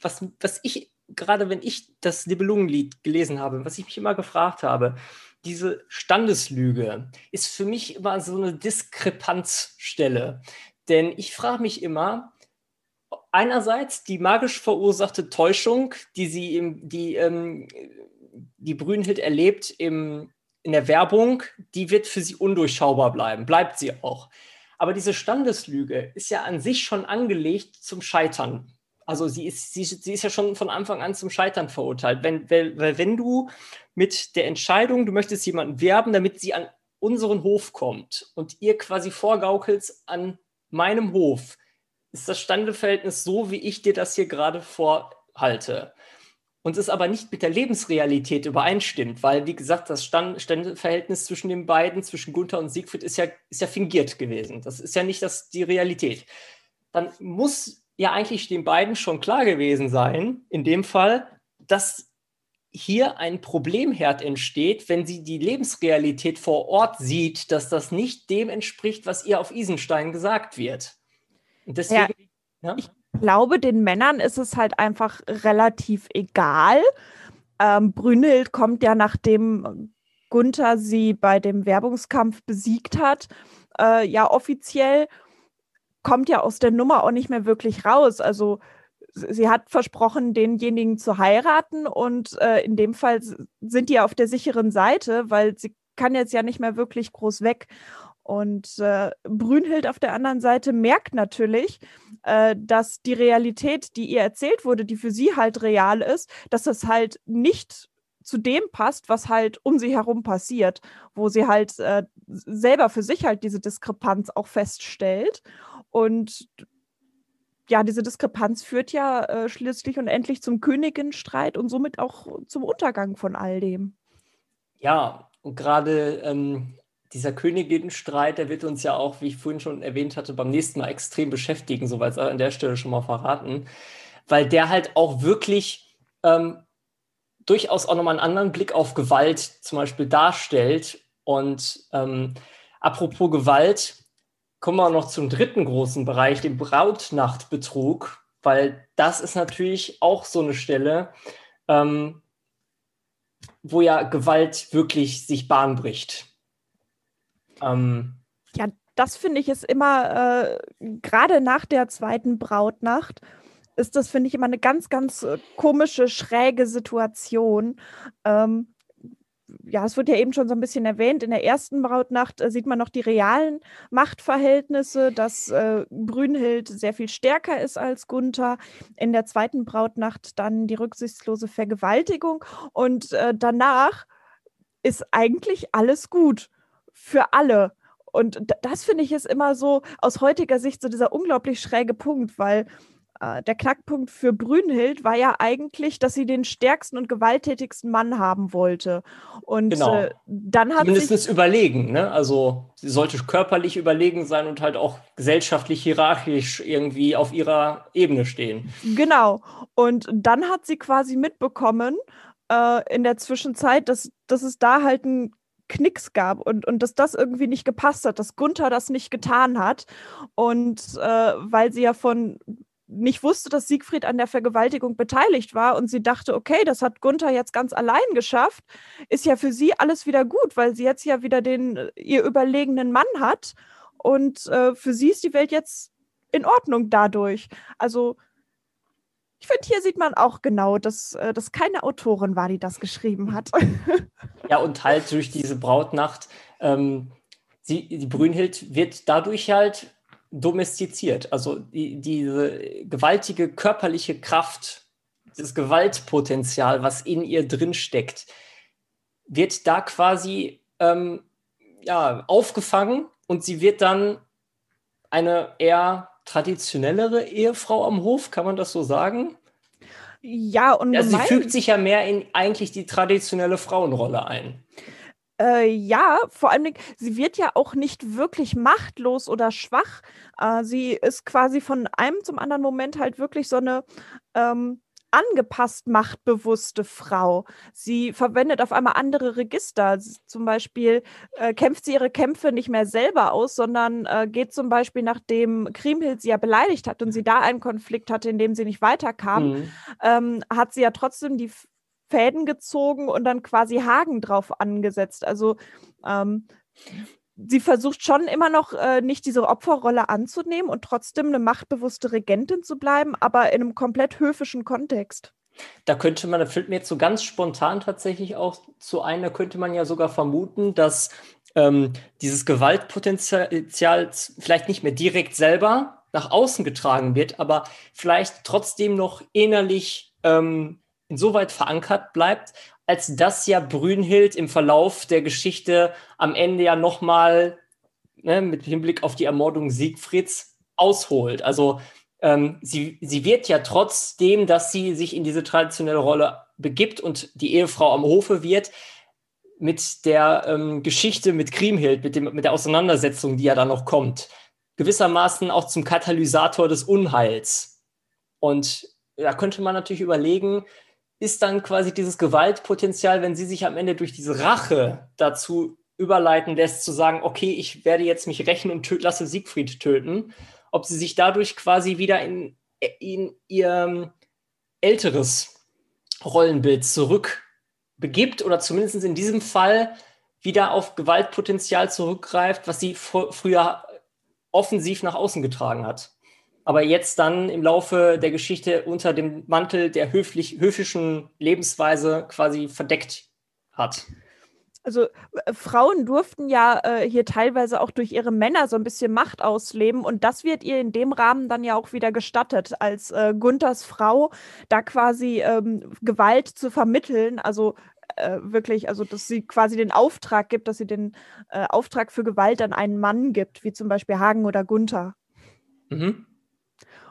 was, was ich gerade wenn ich das Nibelungenlied gelesen habe, was ich mich immer gefragt habe, diese Standeslüge ist für mich immer so eine Diskrepanzstelle. Denn ich frage mich immer, einerseits die magisch verursachte Täuschung, die sie im, die, ähm, die Brünnhild erlebt im, in der Werbung, die wird für sie undurchschaubar bleiben, bleibt sie auch. Aber diese Standeslüge ist ja an sich schon angelegt zum Scheitern also sie ist, sie, sie ist ja schon von Anfang an zum Scheitern verurteilt. Wenn, weil, weil wenn du mit der Entscheidung, du möchtest jemanden werben, damit sie an unseren Hof kommt und ihr quasi vorgaukelt an meinem Hof, ist das Standeverhältnis so, wie ich dir das hier gerade vorhalte. Und es aber nicht mit der Lebensrealität übereinstimmt, weil, wie gesagt, das Stand Standeverhältnis zwischen den beiden, zwischen Gunther und Siegfried, ist ja, ist ja fingiert gewesen. Das ist ja nicht das, die Realität. Dann muss ja eigentlich den beiden schon klar gewesen sein, in dem Fall, dass hier ein Problemherd entsteht, wenn sie die Lebensrealität vor Ort sieht, dass das nicht dem entspricht, was ihr auf Isenstein gesagt wird. Und deswegen, ja, ja? Ich glaube, den Männern ist es halt einfach relativ egal. Ähm, Brünnhild kommt ja, nachdem Gunther sie bei dem Werbungskampf besiegt hat, äh, ja offiziell kommt ja aus der Nummer auch nicht mehr wirklich raus. Also sie hat versprochen, denjenigen zu heiraten und äh, in dem Fall sind die auf der sicheren Seite, weil sie kann jetzt ja nicht mehr wirklich groß weg. Und äh, Brünnhild auf der anderen Seite merkt natürlich, äh, dass die Realität, die ihr erzählt wurde, die für sie halt real ist, dass das halt nicht zu dem passt, was halt um sie herum passiert, wo sie halt äh, selber für sich halt diese Diskrepanz auch feststellt und ja, diese Diskrepanz führt ja äh, schließlich und endlich zum Königinstreit und somit auch zum Untergang von all dem. Ja, und gerade ähm, dieser Königinstreit, der wird uns ja auch, wie ich vorhin schon erwähnt hatte, beim nächsten Mal extrem beschäftigen, soweit an der Stelle schon mal verraten, weil der halt auch wirklich ähm, durchaus auch nochmal einen anderen Blick auf Gewalt zum Beispiel darstellt. Und ähm, apropos Gewalt, kommen wir noch zum dritten großen Bereich, dem Brautnachtbetrug, weil das ist natürlich auch so eine Stelle, ähm, wo ja Gewalt wirklich sich Bahn bricht. Ähm, ja, das finde ich ist immer, äh, gerade nach der zweiten Brautnacht, ist das, finde ich, immer eine ganz, ganz äh, komische, schräge Situation. Ähm, ja, es wird ja eben schon so ein bisschen erwähnt, in der ersten Brautnacht äh, sieht man noch die realen Machtverhältnisse, dass äh, Brünnhild sehr viel stärker ist als Gunther. In der zweiten Brautnacht dann die rücksichtslose Vergewaltigung und äh, danach ist eigentlich alles gut für alle. Und das finde ich ist immer so aus heutiger Sicht so dieser unglaublich schräge Punkt, weil der Knackpunkt für Brünnhild war ja eigentlich, dass sie den stärksten und gewalttätigsten Mann haben wollte. Und genau. äh, dann hat Mindestens überlegen, ne? Also sie sollte körperlich überlegen sein und halt auch gesellschaftlich hierarchisch irgendwie auf ihrer Ebene stehen. Genau. Und dann hat sie quasi mitbekommen, äh, in der Zwischenzeit, dass, dass es da halt ein Knicks gab und, und dass das irgendwie nicht gepasst hat, dass Gunther das nicht getan hat. Und äh, weil sie ja von nicht wusste, dass Siegfried an der Vergewaltigung beteiligt war und sie dachte, okay, das hat Gunther jetzt ganz allein geschafft, ist ja für sie alles wieder gut, weil sie jetzt ja wieder den äh, ihr überlegenen Mann hat und äh, für sie ist die Welt jetzt in Ordnung dadurch. Also ich finde, hier sieht man auch genau, dass äh, das keine Autorin war, die das geschrieben hat. Ja, und halt durch diese Brautnacht, ähm, sie, die Brünnhild wird dadurch halt domestiziert. Also die, diese gewaltige körperliche Kraft, das Gewaltpotenzial, was in ihr drin steckt, wird da quasi ähm, ja, aufgefangen und sie wird dann eine eher traditionellere Ehefrau am Hof, kann man das so sagen? Ja, und also sie fügt sich ja mehr in eigentlich die traditionelle Frauenrolle ein. Äh, ja, vor allem, sie wird ja auch nicht wirklich machtlos oder schwach. Äh, sie ist quasi von einem zum anderen Moment halt wirklich so eine ähm, angepasst machtbewusste Frau. Sie verwendet auf einmal andere Register. Zum Beispiel äh, kämpft sie ihre Kämpfe nicht mehr selber aus, sondern äh, geht zum Beispiel, nachdem Kriemhild sie ja beleidigt hat und sie da einen Konflikt hatte, in dem sie nicht weiterkam, mhm. ähm, hat sie ja trotzdem die Fäden gezogen und dann quasi Hagen drauf angesetzt. Also ähm, sie versucht schon immer noch äh, nicht diese Opferrolle anzunehmen und trotzdem eine machtbewusste Regentin zu bleiben, aber in einem komplett höfischen Kontext. Da könnte man, da fällt mir jetzt so ganz spontan tatsächlich auch zu ein, da könnte man ja sogar vermuten, dass ähm, dieses Gewaltpotenzial vielleicht nicht mehr direkt selber nach außen getragen wird, aber vielleicht trotzdem noch innerlich ähm, insoweit verankert bleibt, als dass ja Brünnhild im Verlauf der Geschichte am Ende ja nochmal ne, mit Hinblick auf die Ermordung Siegfrieds ausholt. Also ähm, sie, sie wird ja trotzdem, dass sie sich in diese traditionelle Rolle begibt und die Ehefrau am Hofe wird, mit der ähm, Geschichte mit Kriemhild, mit, dem, mit der Auseinandersetzung, die ja da noch kommt, gewissermaßen auch zum Katalysator des Unheils. Und da könnte man natürlich überlegen, ist dann quasi dieses Gewaltpotenzial, wenn sie sich am Ende durch diese Rache dazu überleiten lässt, zu sagen, okay, ich werde jetzt mich rächen und töt, lasse Siegfried töten, ob sie sich dadurch quasi wieder in, in ihr älteres Rollenbild zurückbegibt oder zumindest in diesem Fall wieder auf Gewaltpotenzial zurückgreift, was sie früher offensiv nach außen getragen hat aber jetzt dann im Laufe der Geschichte unter dem Mantel der höflich, höfischen Lebensweise quasi verdeckt hat. Also äh, Frauen durften ja äh, hier teilweise auch durch ihre Männer so ein bisschen Macht ausleben und das wird ihr in dem Rahmen dann ja auch wieder gestattet, als äh, Gunthers Frau da quasi ähm, Gewalt zu vermitteln, also äh, wirklich, also dass sie quasi den Auftrag gibt, dass sie den äh, Auftrag für Gewalt an einen Mann gibt, wie zum Beispiel Hagen oder Gunther. Mhm.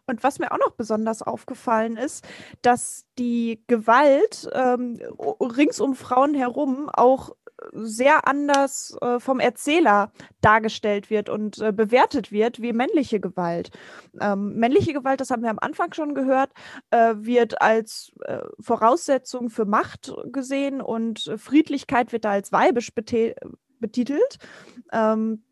Und was mir auch noch besonders aufgefallen ist, dass die Gewalt ähm, rings um Frauen herum auch sehr anders äh, vom Erzähler dargestellt wird und äh, bewertet wird wie männliche Gewalt. Ähm, männliche Gewalt, das haben wir am Anfang schon gehört, äh, wird als äh, Voraussetzung für Macht gesehen und Friedlichkeit wird da als weibisch betitelt. Ähm,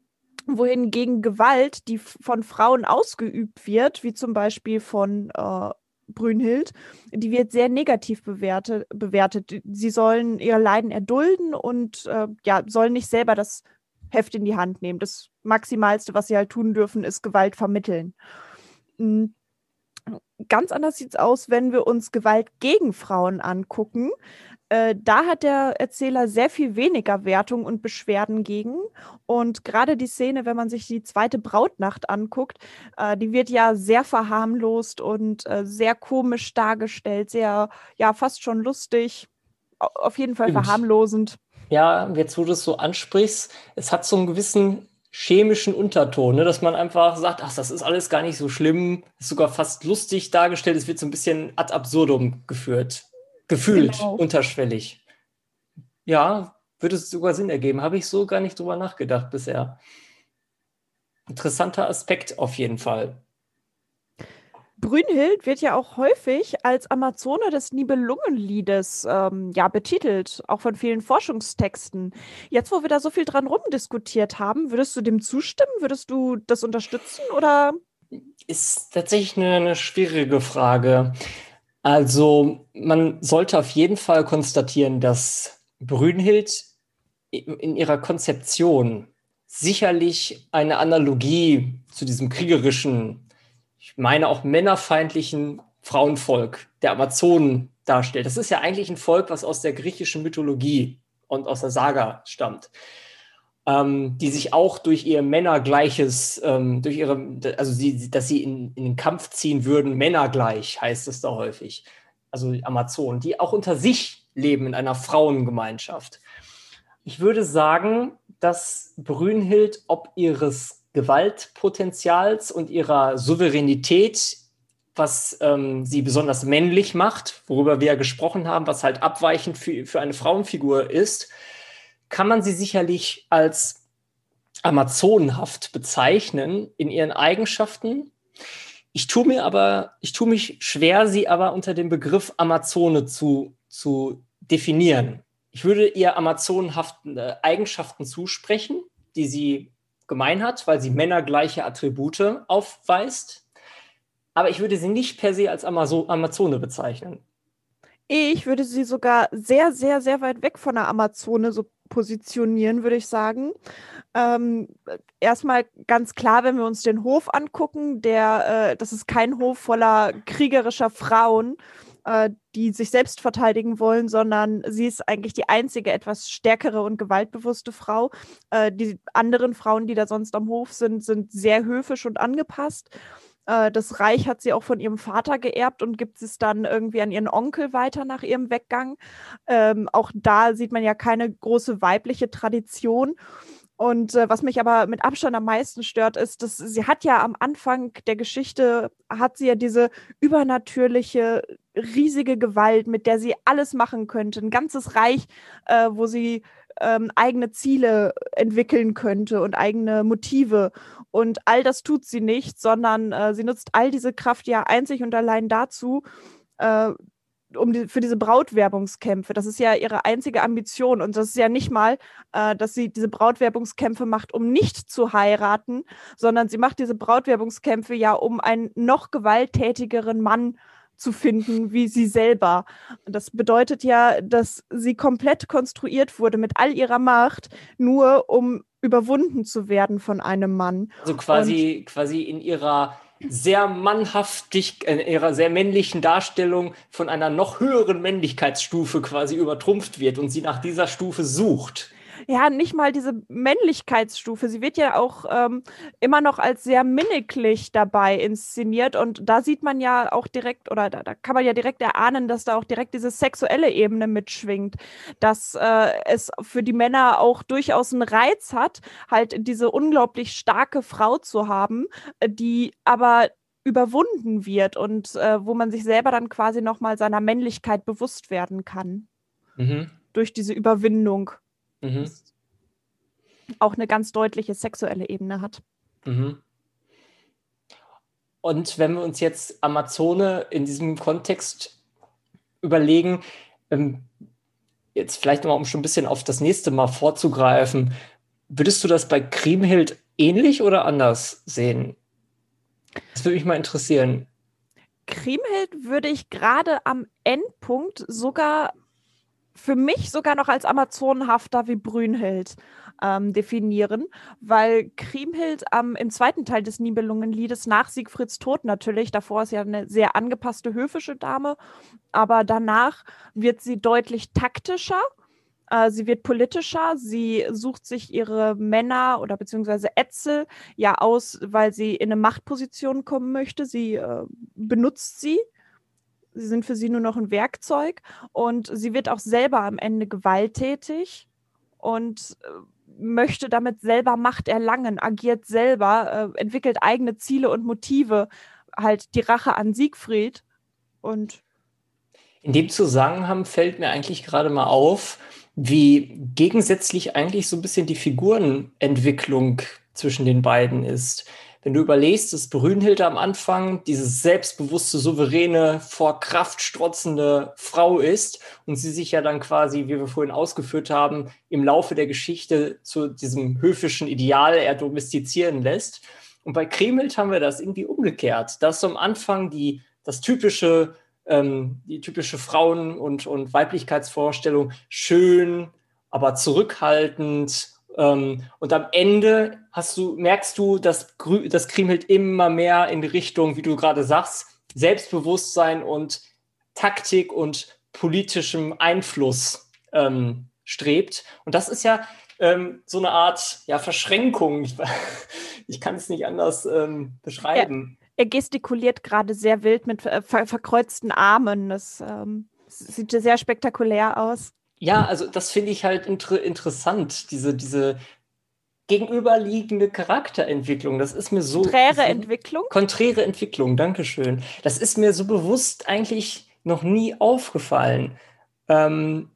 wohingegen Gewalt, die von Frauen ausgeübt wird, wie zum Beispiel von äh, Brünnhild, die wird sehr negativ bewertet, bewertet. Sie sollen ihre Leiden erdulden und äh, ja, sollen nicht selber das Heft in die Hand nehmen. Das Maximalste, was sie halt tun dürfen, ist Gewalt vermitteln. Hm, ganz anders sieht es aus, wenn wir uns Gewalt gegen Frauen angucken. Äh, da hat der Erzähler sehr viel weniger Wertung und Beschwerden gegen. Und gerade die Szene, wenn man sich die zweite Brautnacht anguckt, äh, die wird ja sehr verharmlost und äh, sehr komisch dargestellt, sehr, ja, fast schon lustig, auf jeden Fall Stimmt. verharmlosend. Ja, jetzt wo du es so ansprichst, es hat so einen gewissen chemischen Unterton, ne? dass man einfach sagt, ach, das ist alles gar nicht so schlimm, ist sogar fast lustig dargestellt, es wird so ein bisschen ad absurdum geführt gefühlt genau. unterschwellig. Ja, würde es sogar Sinn ergeben. Habe ich so gar nicht drüber nachgedacht bisher. Interessanter Aspekt auf jeden Fall. Brünnhild wird ja auch häufig als Amazone des Nibelungenliedes ähm, ja, betitelt, auch von vielen Forschungstexten. Jetzt, wo wir da so viel dran rumdiskutiert haben, würdest du dem zustimmen? Würdest du das unterstützen oder? Ist tatsächlich eine, eine schwierige Frage. Also man sollte auf jeden Fall konstatieren, dass Brünnhild in ihrer Konzeption sicherlich eine Analogie zu diesem kriegerischen, ich meine auch männerfeindlichen Frauenvolk der Amazonen darstellt. Das ist ja eigentlich ein Volk, was aus der griechischen Mythologie und aus der Saga stammt ähm, die sich auch durch ihr Männergleiches, ähm, durch ihre, also sie, dass sie in, in den Kampf ziehen würden, Männergleich heißt es da häufig. Also Amazonen, die auch unter sich leben in einer Frauengemeinschaft. Ich würde sagen, dass Brünnhild ob ihres Gewaltpotenzials und ihrer Souveränität, was ähm, sie besonders männlich macht, worüber wir ja gesprochen haben, was halt abweichend für, für eine Frauenfigur ist, kann man sie sicherlich als amazonenhaft bezeichnen in ihren Eigenschaften. Ich tue mir aber, ich tue mich schwer, sie aber unter dem Begriff Amazone zu, zu definieren. Ich würde ihr amazonenhafte Eigenschaften zusprechen, die sie gemein hat, weil sie männergleiche Attribute aufweist. Aber ich würde sie nicht per se als Amazo Amazone bezeichnen. Ich würde sie sogar sehr, sehr, sehr weit weg von der Amazone so positionieren, würde ich sagen. Ähm, erstmal ganz klar, wenn wir uns den Hof angucken, der, äh, das ist kein Hof voller kriegerischer Frauen, äh, die sich selbst verteidigen wollen, sondern sie ist eigentlich die einzige etwas stärkere und gewaltbewusste Frau. Äh, die anderen Frauen, die da sonst am Hof sind, sind sehr höfisch und angepasst. Äh, das Reich hat sie auch von ihrem Vater geerbt und gibt es dann irgendwie an ihren Onkel weiter nach ihrem Weggang. Ähm, auch da sieht man ja keine große weibliche Tradition. Und äh, was mich aber mit Abstand am meisten stört, ist, dass sie hat ja am Anfang der Geschichte, hat sie ja diese übernatürliche, riesige Gewalt, mit der sie alles machen könnte. Ein ganzes Reich, äh, wo sie ähm, eigene Ziele entwickeln könnte und eigene Motive. Und all das tut sie nicht, sondern äh, sie nutzt all diese Kraft ja einzig und allein dazu, äh, um die, für diese Brautwerbungskämpfe. Das ist ja ihre einzige Ambition. Und das ist ja nicht mal, äh, dass sie diese Brautwerbungskämpfe macht, um nicht zu heiraten, sondern sie macht diese Brautwerbungskämpfe ja, um einen noch gewalttätigeren Mann zu zu finden wie sie selber. Das bedeutet ja, dass sie komplett konstruiert wurde mit all ihrer Macht, nur um überwunden zu werden von einem Mann. Also quasi, Und quasi in ihrer sehr mannhaftig, in ihrer sehr männlichen Darstellung von einer noch höheren Männlichkeitsstufe quasi übertrumpft wird und sie nach dieser Stufe sucht ja, nicht mal diese Männlichkeitsstufe. Sie wird ja auch ähm, immer noch als sehr minniglich dabei inszeniert und da sieht man ja auch direkt, oder da, da, kann man ja direkt erahnen, dass da auch direkt diese sexuelle Ebene mitschwingt, dass äh, es für die Männer auch durchaus einen Reiz hat, halt diese unglaublich starke Frau zu haben, äh, die aber überwunden wird und äh, wo man sich selber dann quasi nochmal seiner Männlichkeit bewusst werden kann. Mhm. Durch diese Überwindung. Mhm. Auch eine ganz deutliche sexuelle Ebene hat. Mhm. Und wenn wir uns jetzt Amazone in diesem Kontext überlegen, ähm, jetzt vielleicht nochmal, um schon ein bisschen auf das nächste Mal vorzugreifen, würdest du das bei Kriemhild ähnlich oder anders sehen? Das würde mich mal interessieren. Kriemhild würde ich gerade am Endpunkt sogar für mich sogar noch als Amazonenhafter wie Brünnhild ähm, definieren, weil Kriemhild ähm, im zweiten Teil des Nibelungenliedes nach Siegfrieds Tod natürlich, davor ist ja eine sehr angepasste höfische Dame, aber danach wird sie deutlich taktischer. Äh, sie wird politischer, sie sucht sich ihre Männer oder beziehungsweise Etzel ja aus, weil sie in eine Machtposition kommen möchte. Sie äh, benutzt sie Sie sind für sie nur noch ein Werkzeug und sie wird auch selber am Ende gewalttätig und äh, möchte damit selber Macht erlangen, agiert selber, äh, entwickelt eigene Ziele und Motive, halt die Rache an Siegfried und in dem Zusammenhang fällt mir eigentlich gerade mal auf, wie gegensätzlich eigentlich so ein bisschen die Figurenentwicklung zwischen den beiden ist. Wenn du überlegst, dass Brünnhilde am Anfang diese selbstbewusste, souveräne, vor Kraft strotzende Frau ist und sie sich ja dann quasi, wie wir vorhin ausgeführt haben, im Laufe der Geschichte zu diesem höfischen Ideal er domestizieren lässt. Und bei Kremhild haben wir das irgendwie umgekehrt, dass am Anfang die, das typische, ähm, die typische Frauen- und, und Weiblichkeitsvorstellung schön, aber zurückhaltend und am Ende hast du, merkst du, dass das Kriemhild immer mehr in Richtung, wie du gerade sagst, Selbstbewusstsein und Taktik und politischem Einfluss ähm, strebt. Und das ist ja ähm, so eine Art ja, Verschränkung. Ich, ich kann es nicht anders ähm, beschreiben. Er, er, gestikuliert gerade sehr wild mit ver verkreuzten Armen. Das ähm, sieht sehr spektakulär aus. Ja, also das finde ich halt inter interessant, diese, diese gegenüberliegende Charakterentwicklung. Das ist mir so. Konträre Entwicklung? Konträre Entwicklung, Dankeschön. Das ist mir so bewusst eigentlich noch nie aufgefallen. Ähm,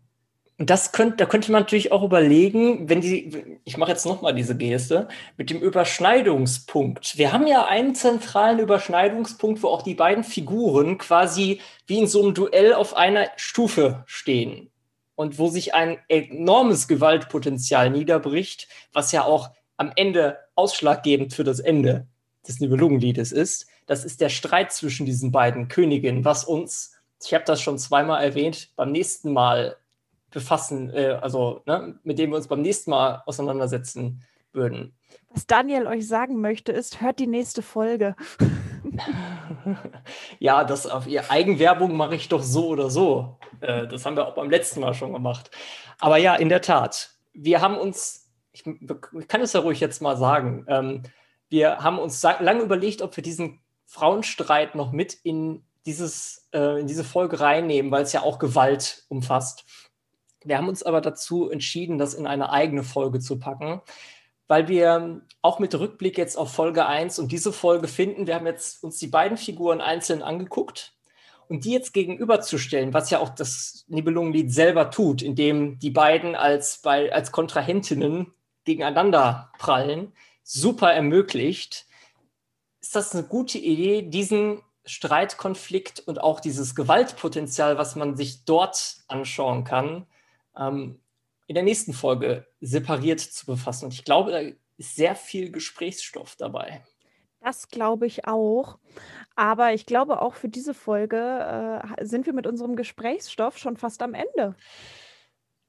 das könnte, da könnte man natürlich auch überlegen, wenn die, ich mache jetzt nochmal diese Geste, mit dem Überschneidungspunkt. Wir haben ja einen zentralen Überschneidungspunkt, wo auch die beiden Figuren quasi wie in so einem Duell auf einer Stufe stehen und wo sich ein enormes Gewaltpotenzial niederbricht, was ja auch am Ende ausschlaggebend für das Ende des Nibelungenliedes ist. Das ist der Streit zwischen diesen beiden Königinnen, was uns, ich habe das schon zweimal erwähnt, beim nächsten Mal befassen, äh, also ne, mit dem wir uns beim nächsten Mal auseinandersetzen würden. Was Daniel euch sagen möchte, ist, hört die nächste Folge. ja, das auf ihr Eigenwerbung mache ich doch so oder so. Äh, das haben wir auch beim letzten Mal schon gemacht. Aber ja, in der Tat, wir haben uns, ich, kann es ja ruhig jetzt mal sagen, ähm, wir haben uns lange überlegt, ob wir diesen Frauenstreit noch mit in, dieses, äh, in diese Folge reinnehmen, weil es ja auch Gewalt umfasst. Wir haben uns aber dazu entschieden, das in eine eigene Folge zu packen, weil wir auch mit Rückblick jetzt auf Folge 1 und diese Folge finden, wir haben jetzt uns die beiden Figuren einzeln angeguckt und die jetzt gegenüberzustellen, was ja auch das Nibelungenlied selber tut, indem die beiden als, bei, als Kontrahentinnen gegeneinander prallen, super ermöglicht, ist das eine gute Idee, diesen Streitkonflikt und auch dieses Gewaltpotenzial, was man sich dort anschauen kann, ähm, in der nächsten Folge separiert zu befassen. Und ich glaube, da ist sehr viel Gesprächsstoff dabei. Das glaube ich auch. Aber ich glaube, auch für diese Folge äh, sind wir mit unserem Gesprächsstoff schon fast am Ende.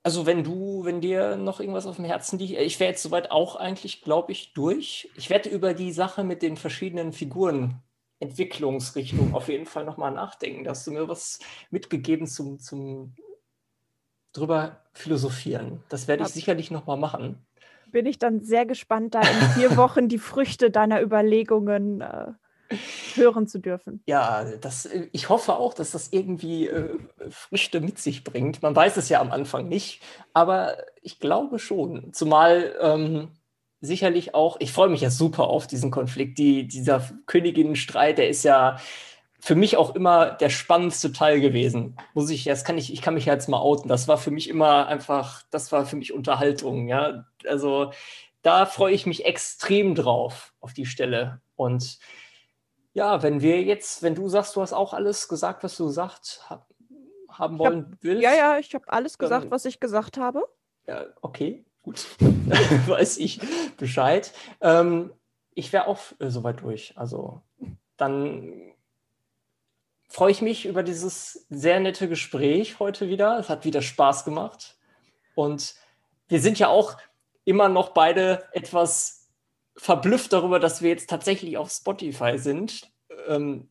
Also, wenn du, wenn dir noch irgendwas auf dem Herzen liegt, ich wäre jetzt soweit auch eigentlich, glaube ich, durch. Ich werde über die Sache mit den verschiedenen Figuren Entwicklungsrichtung auf jeden Fall nochmal nachdenken. Da hast du mir was mitgegeben zum, zum drüber philosophieren. Das werde ich Ab. sicherlich nochmal machen. Bin ich dann sehr gespannt, da in vier Wochen die Früchte deiner Überlegungen äh, hören zu dürfen. Ja, das, ich hoffe auch, dass das irgendwie äh, Früchte mit sich bringt. Man weiß es ja am Anfang nicht, aber ich glaube schon. Zumal ähm, sicherlich auch, ich freue mich ja super auf diesen Konflikt. Die, dieser Königinnenstreit, der ist ja für mich auch immer der spannendste Teil gewesen. Muss ich, jetzt kann ich, ich kann mich jetzt mal outen. Das war für mich immer einfach, das war für mich Unterhaltung, ja. Also da freue ich mich extrem drauf auf die Stelle. Und ja, wenn wir jetzt, wenn du sagst, du hast auch alles gesagt, was du gesagt haben wollen hab, willst. Ja, ja, ich habe alles gesagt, was ich gesagt habe. Ja, okay, gut. Weiß ich Bescheid. Ähm, ich wäre auch äh, soweit durch. Also dann freue ich mich über dieses sehr nette Gespräch heute wieder. Es hat wieder Spaß gemacht. Und wir sind ja auch immer noch beide etwas verblüfft darüber, dass wir jetzt tatsächlich auf Spotify sind. Ähm,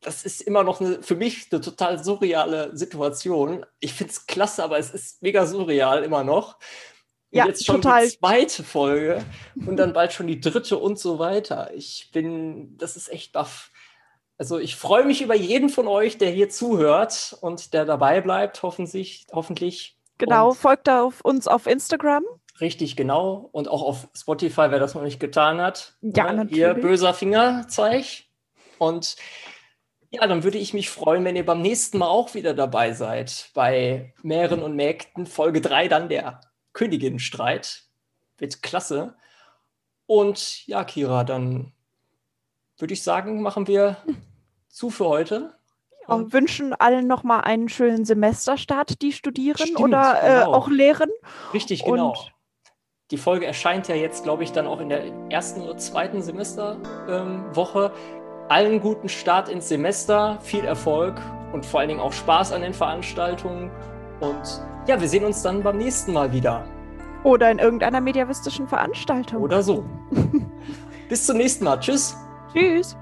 das ist immer noch eine, für mich eine total surreale Situation. Ich finde es klasse, aber es ist mega surreal immer noch. Und ja, jetzt schon total. die zweite Folge und dann bald schon die dritte und so weiter. Ich bin, das ist echt baff. Also ich freue mich über jeden von euch, der hier zuhört und der dabei bleibt, hoffentlich. hoffentlich. Genau, und folgt auf uns auf Instagram. Richtig, genau. Und auch auf Spotify, wer das noch nicht getan hat. Ja, ja natürlich. Ihr böser Fingerzeig. Und ja, dann würde ich mich freuen, wenn ihr beim nächsten Mal auch wieder dabei seid. Bei Mähren und Mägden, Folge 3 dann der Königinnenstreit. Wird klasse. Und ja, Kira, dann würde ich sagen, machen wir zu für heute. Ja, wünschen allen nochmal einen schönen Semesterstart, die studieren Stimmt, oder äh, genau. auch lehren. Richtig, genau. Und die Folge erscheint ja jetzt, glaube ich, dann auch in der ersten oder zweiten Semesterwoche. Ähm, allen guten Start ins Semester, viel Erfolg und vor allen Dingen auch Spaß an den Veranstaltungen. Und ja, wir sehen uns dann beim nächsten Mal wieder. Oder in irgendeiner mediavistischen Veranstaltung. Oder so. Bis zum nächsten Mal. Tschüss. Tschüss.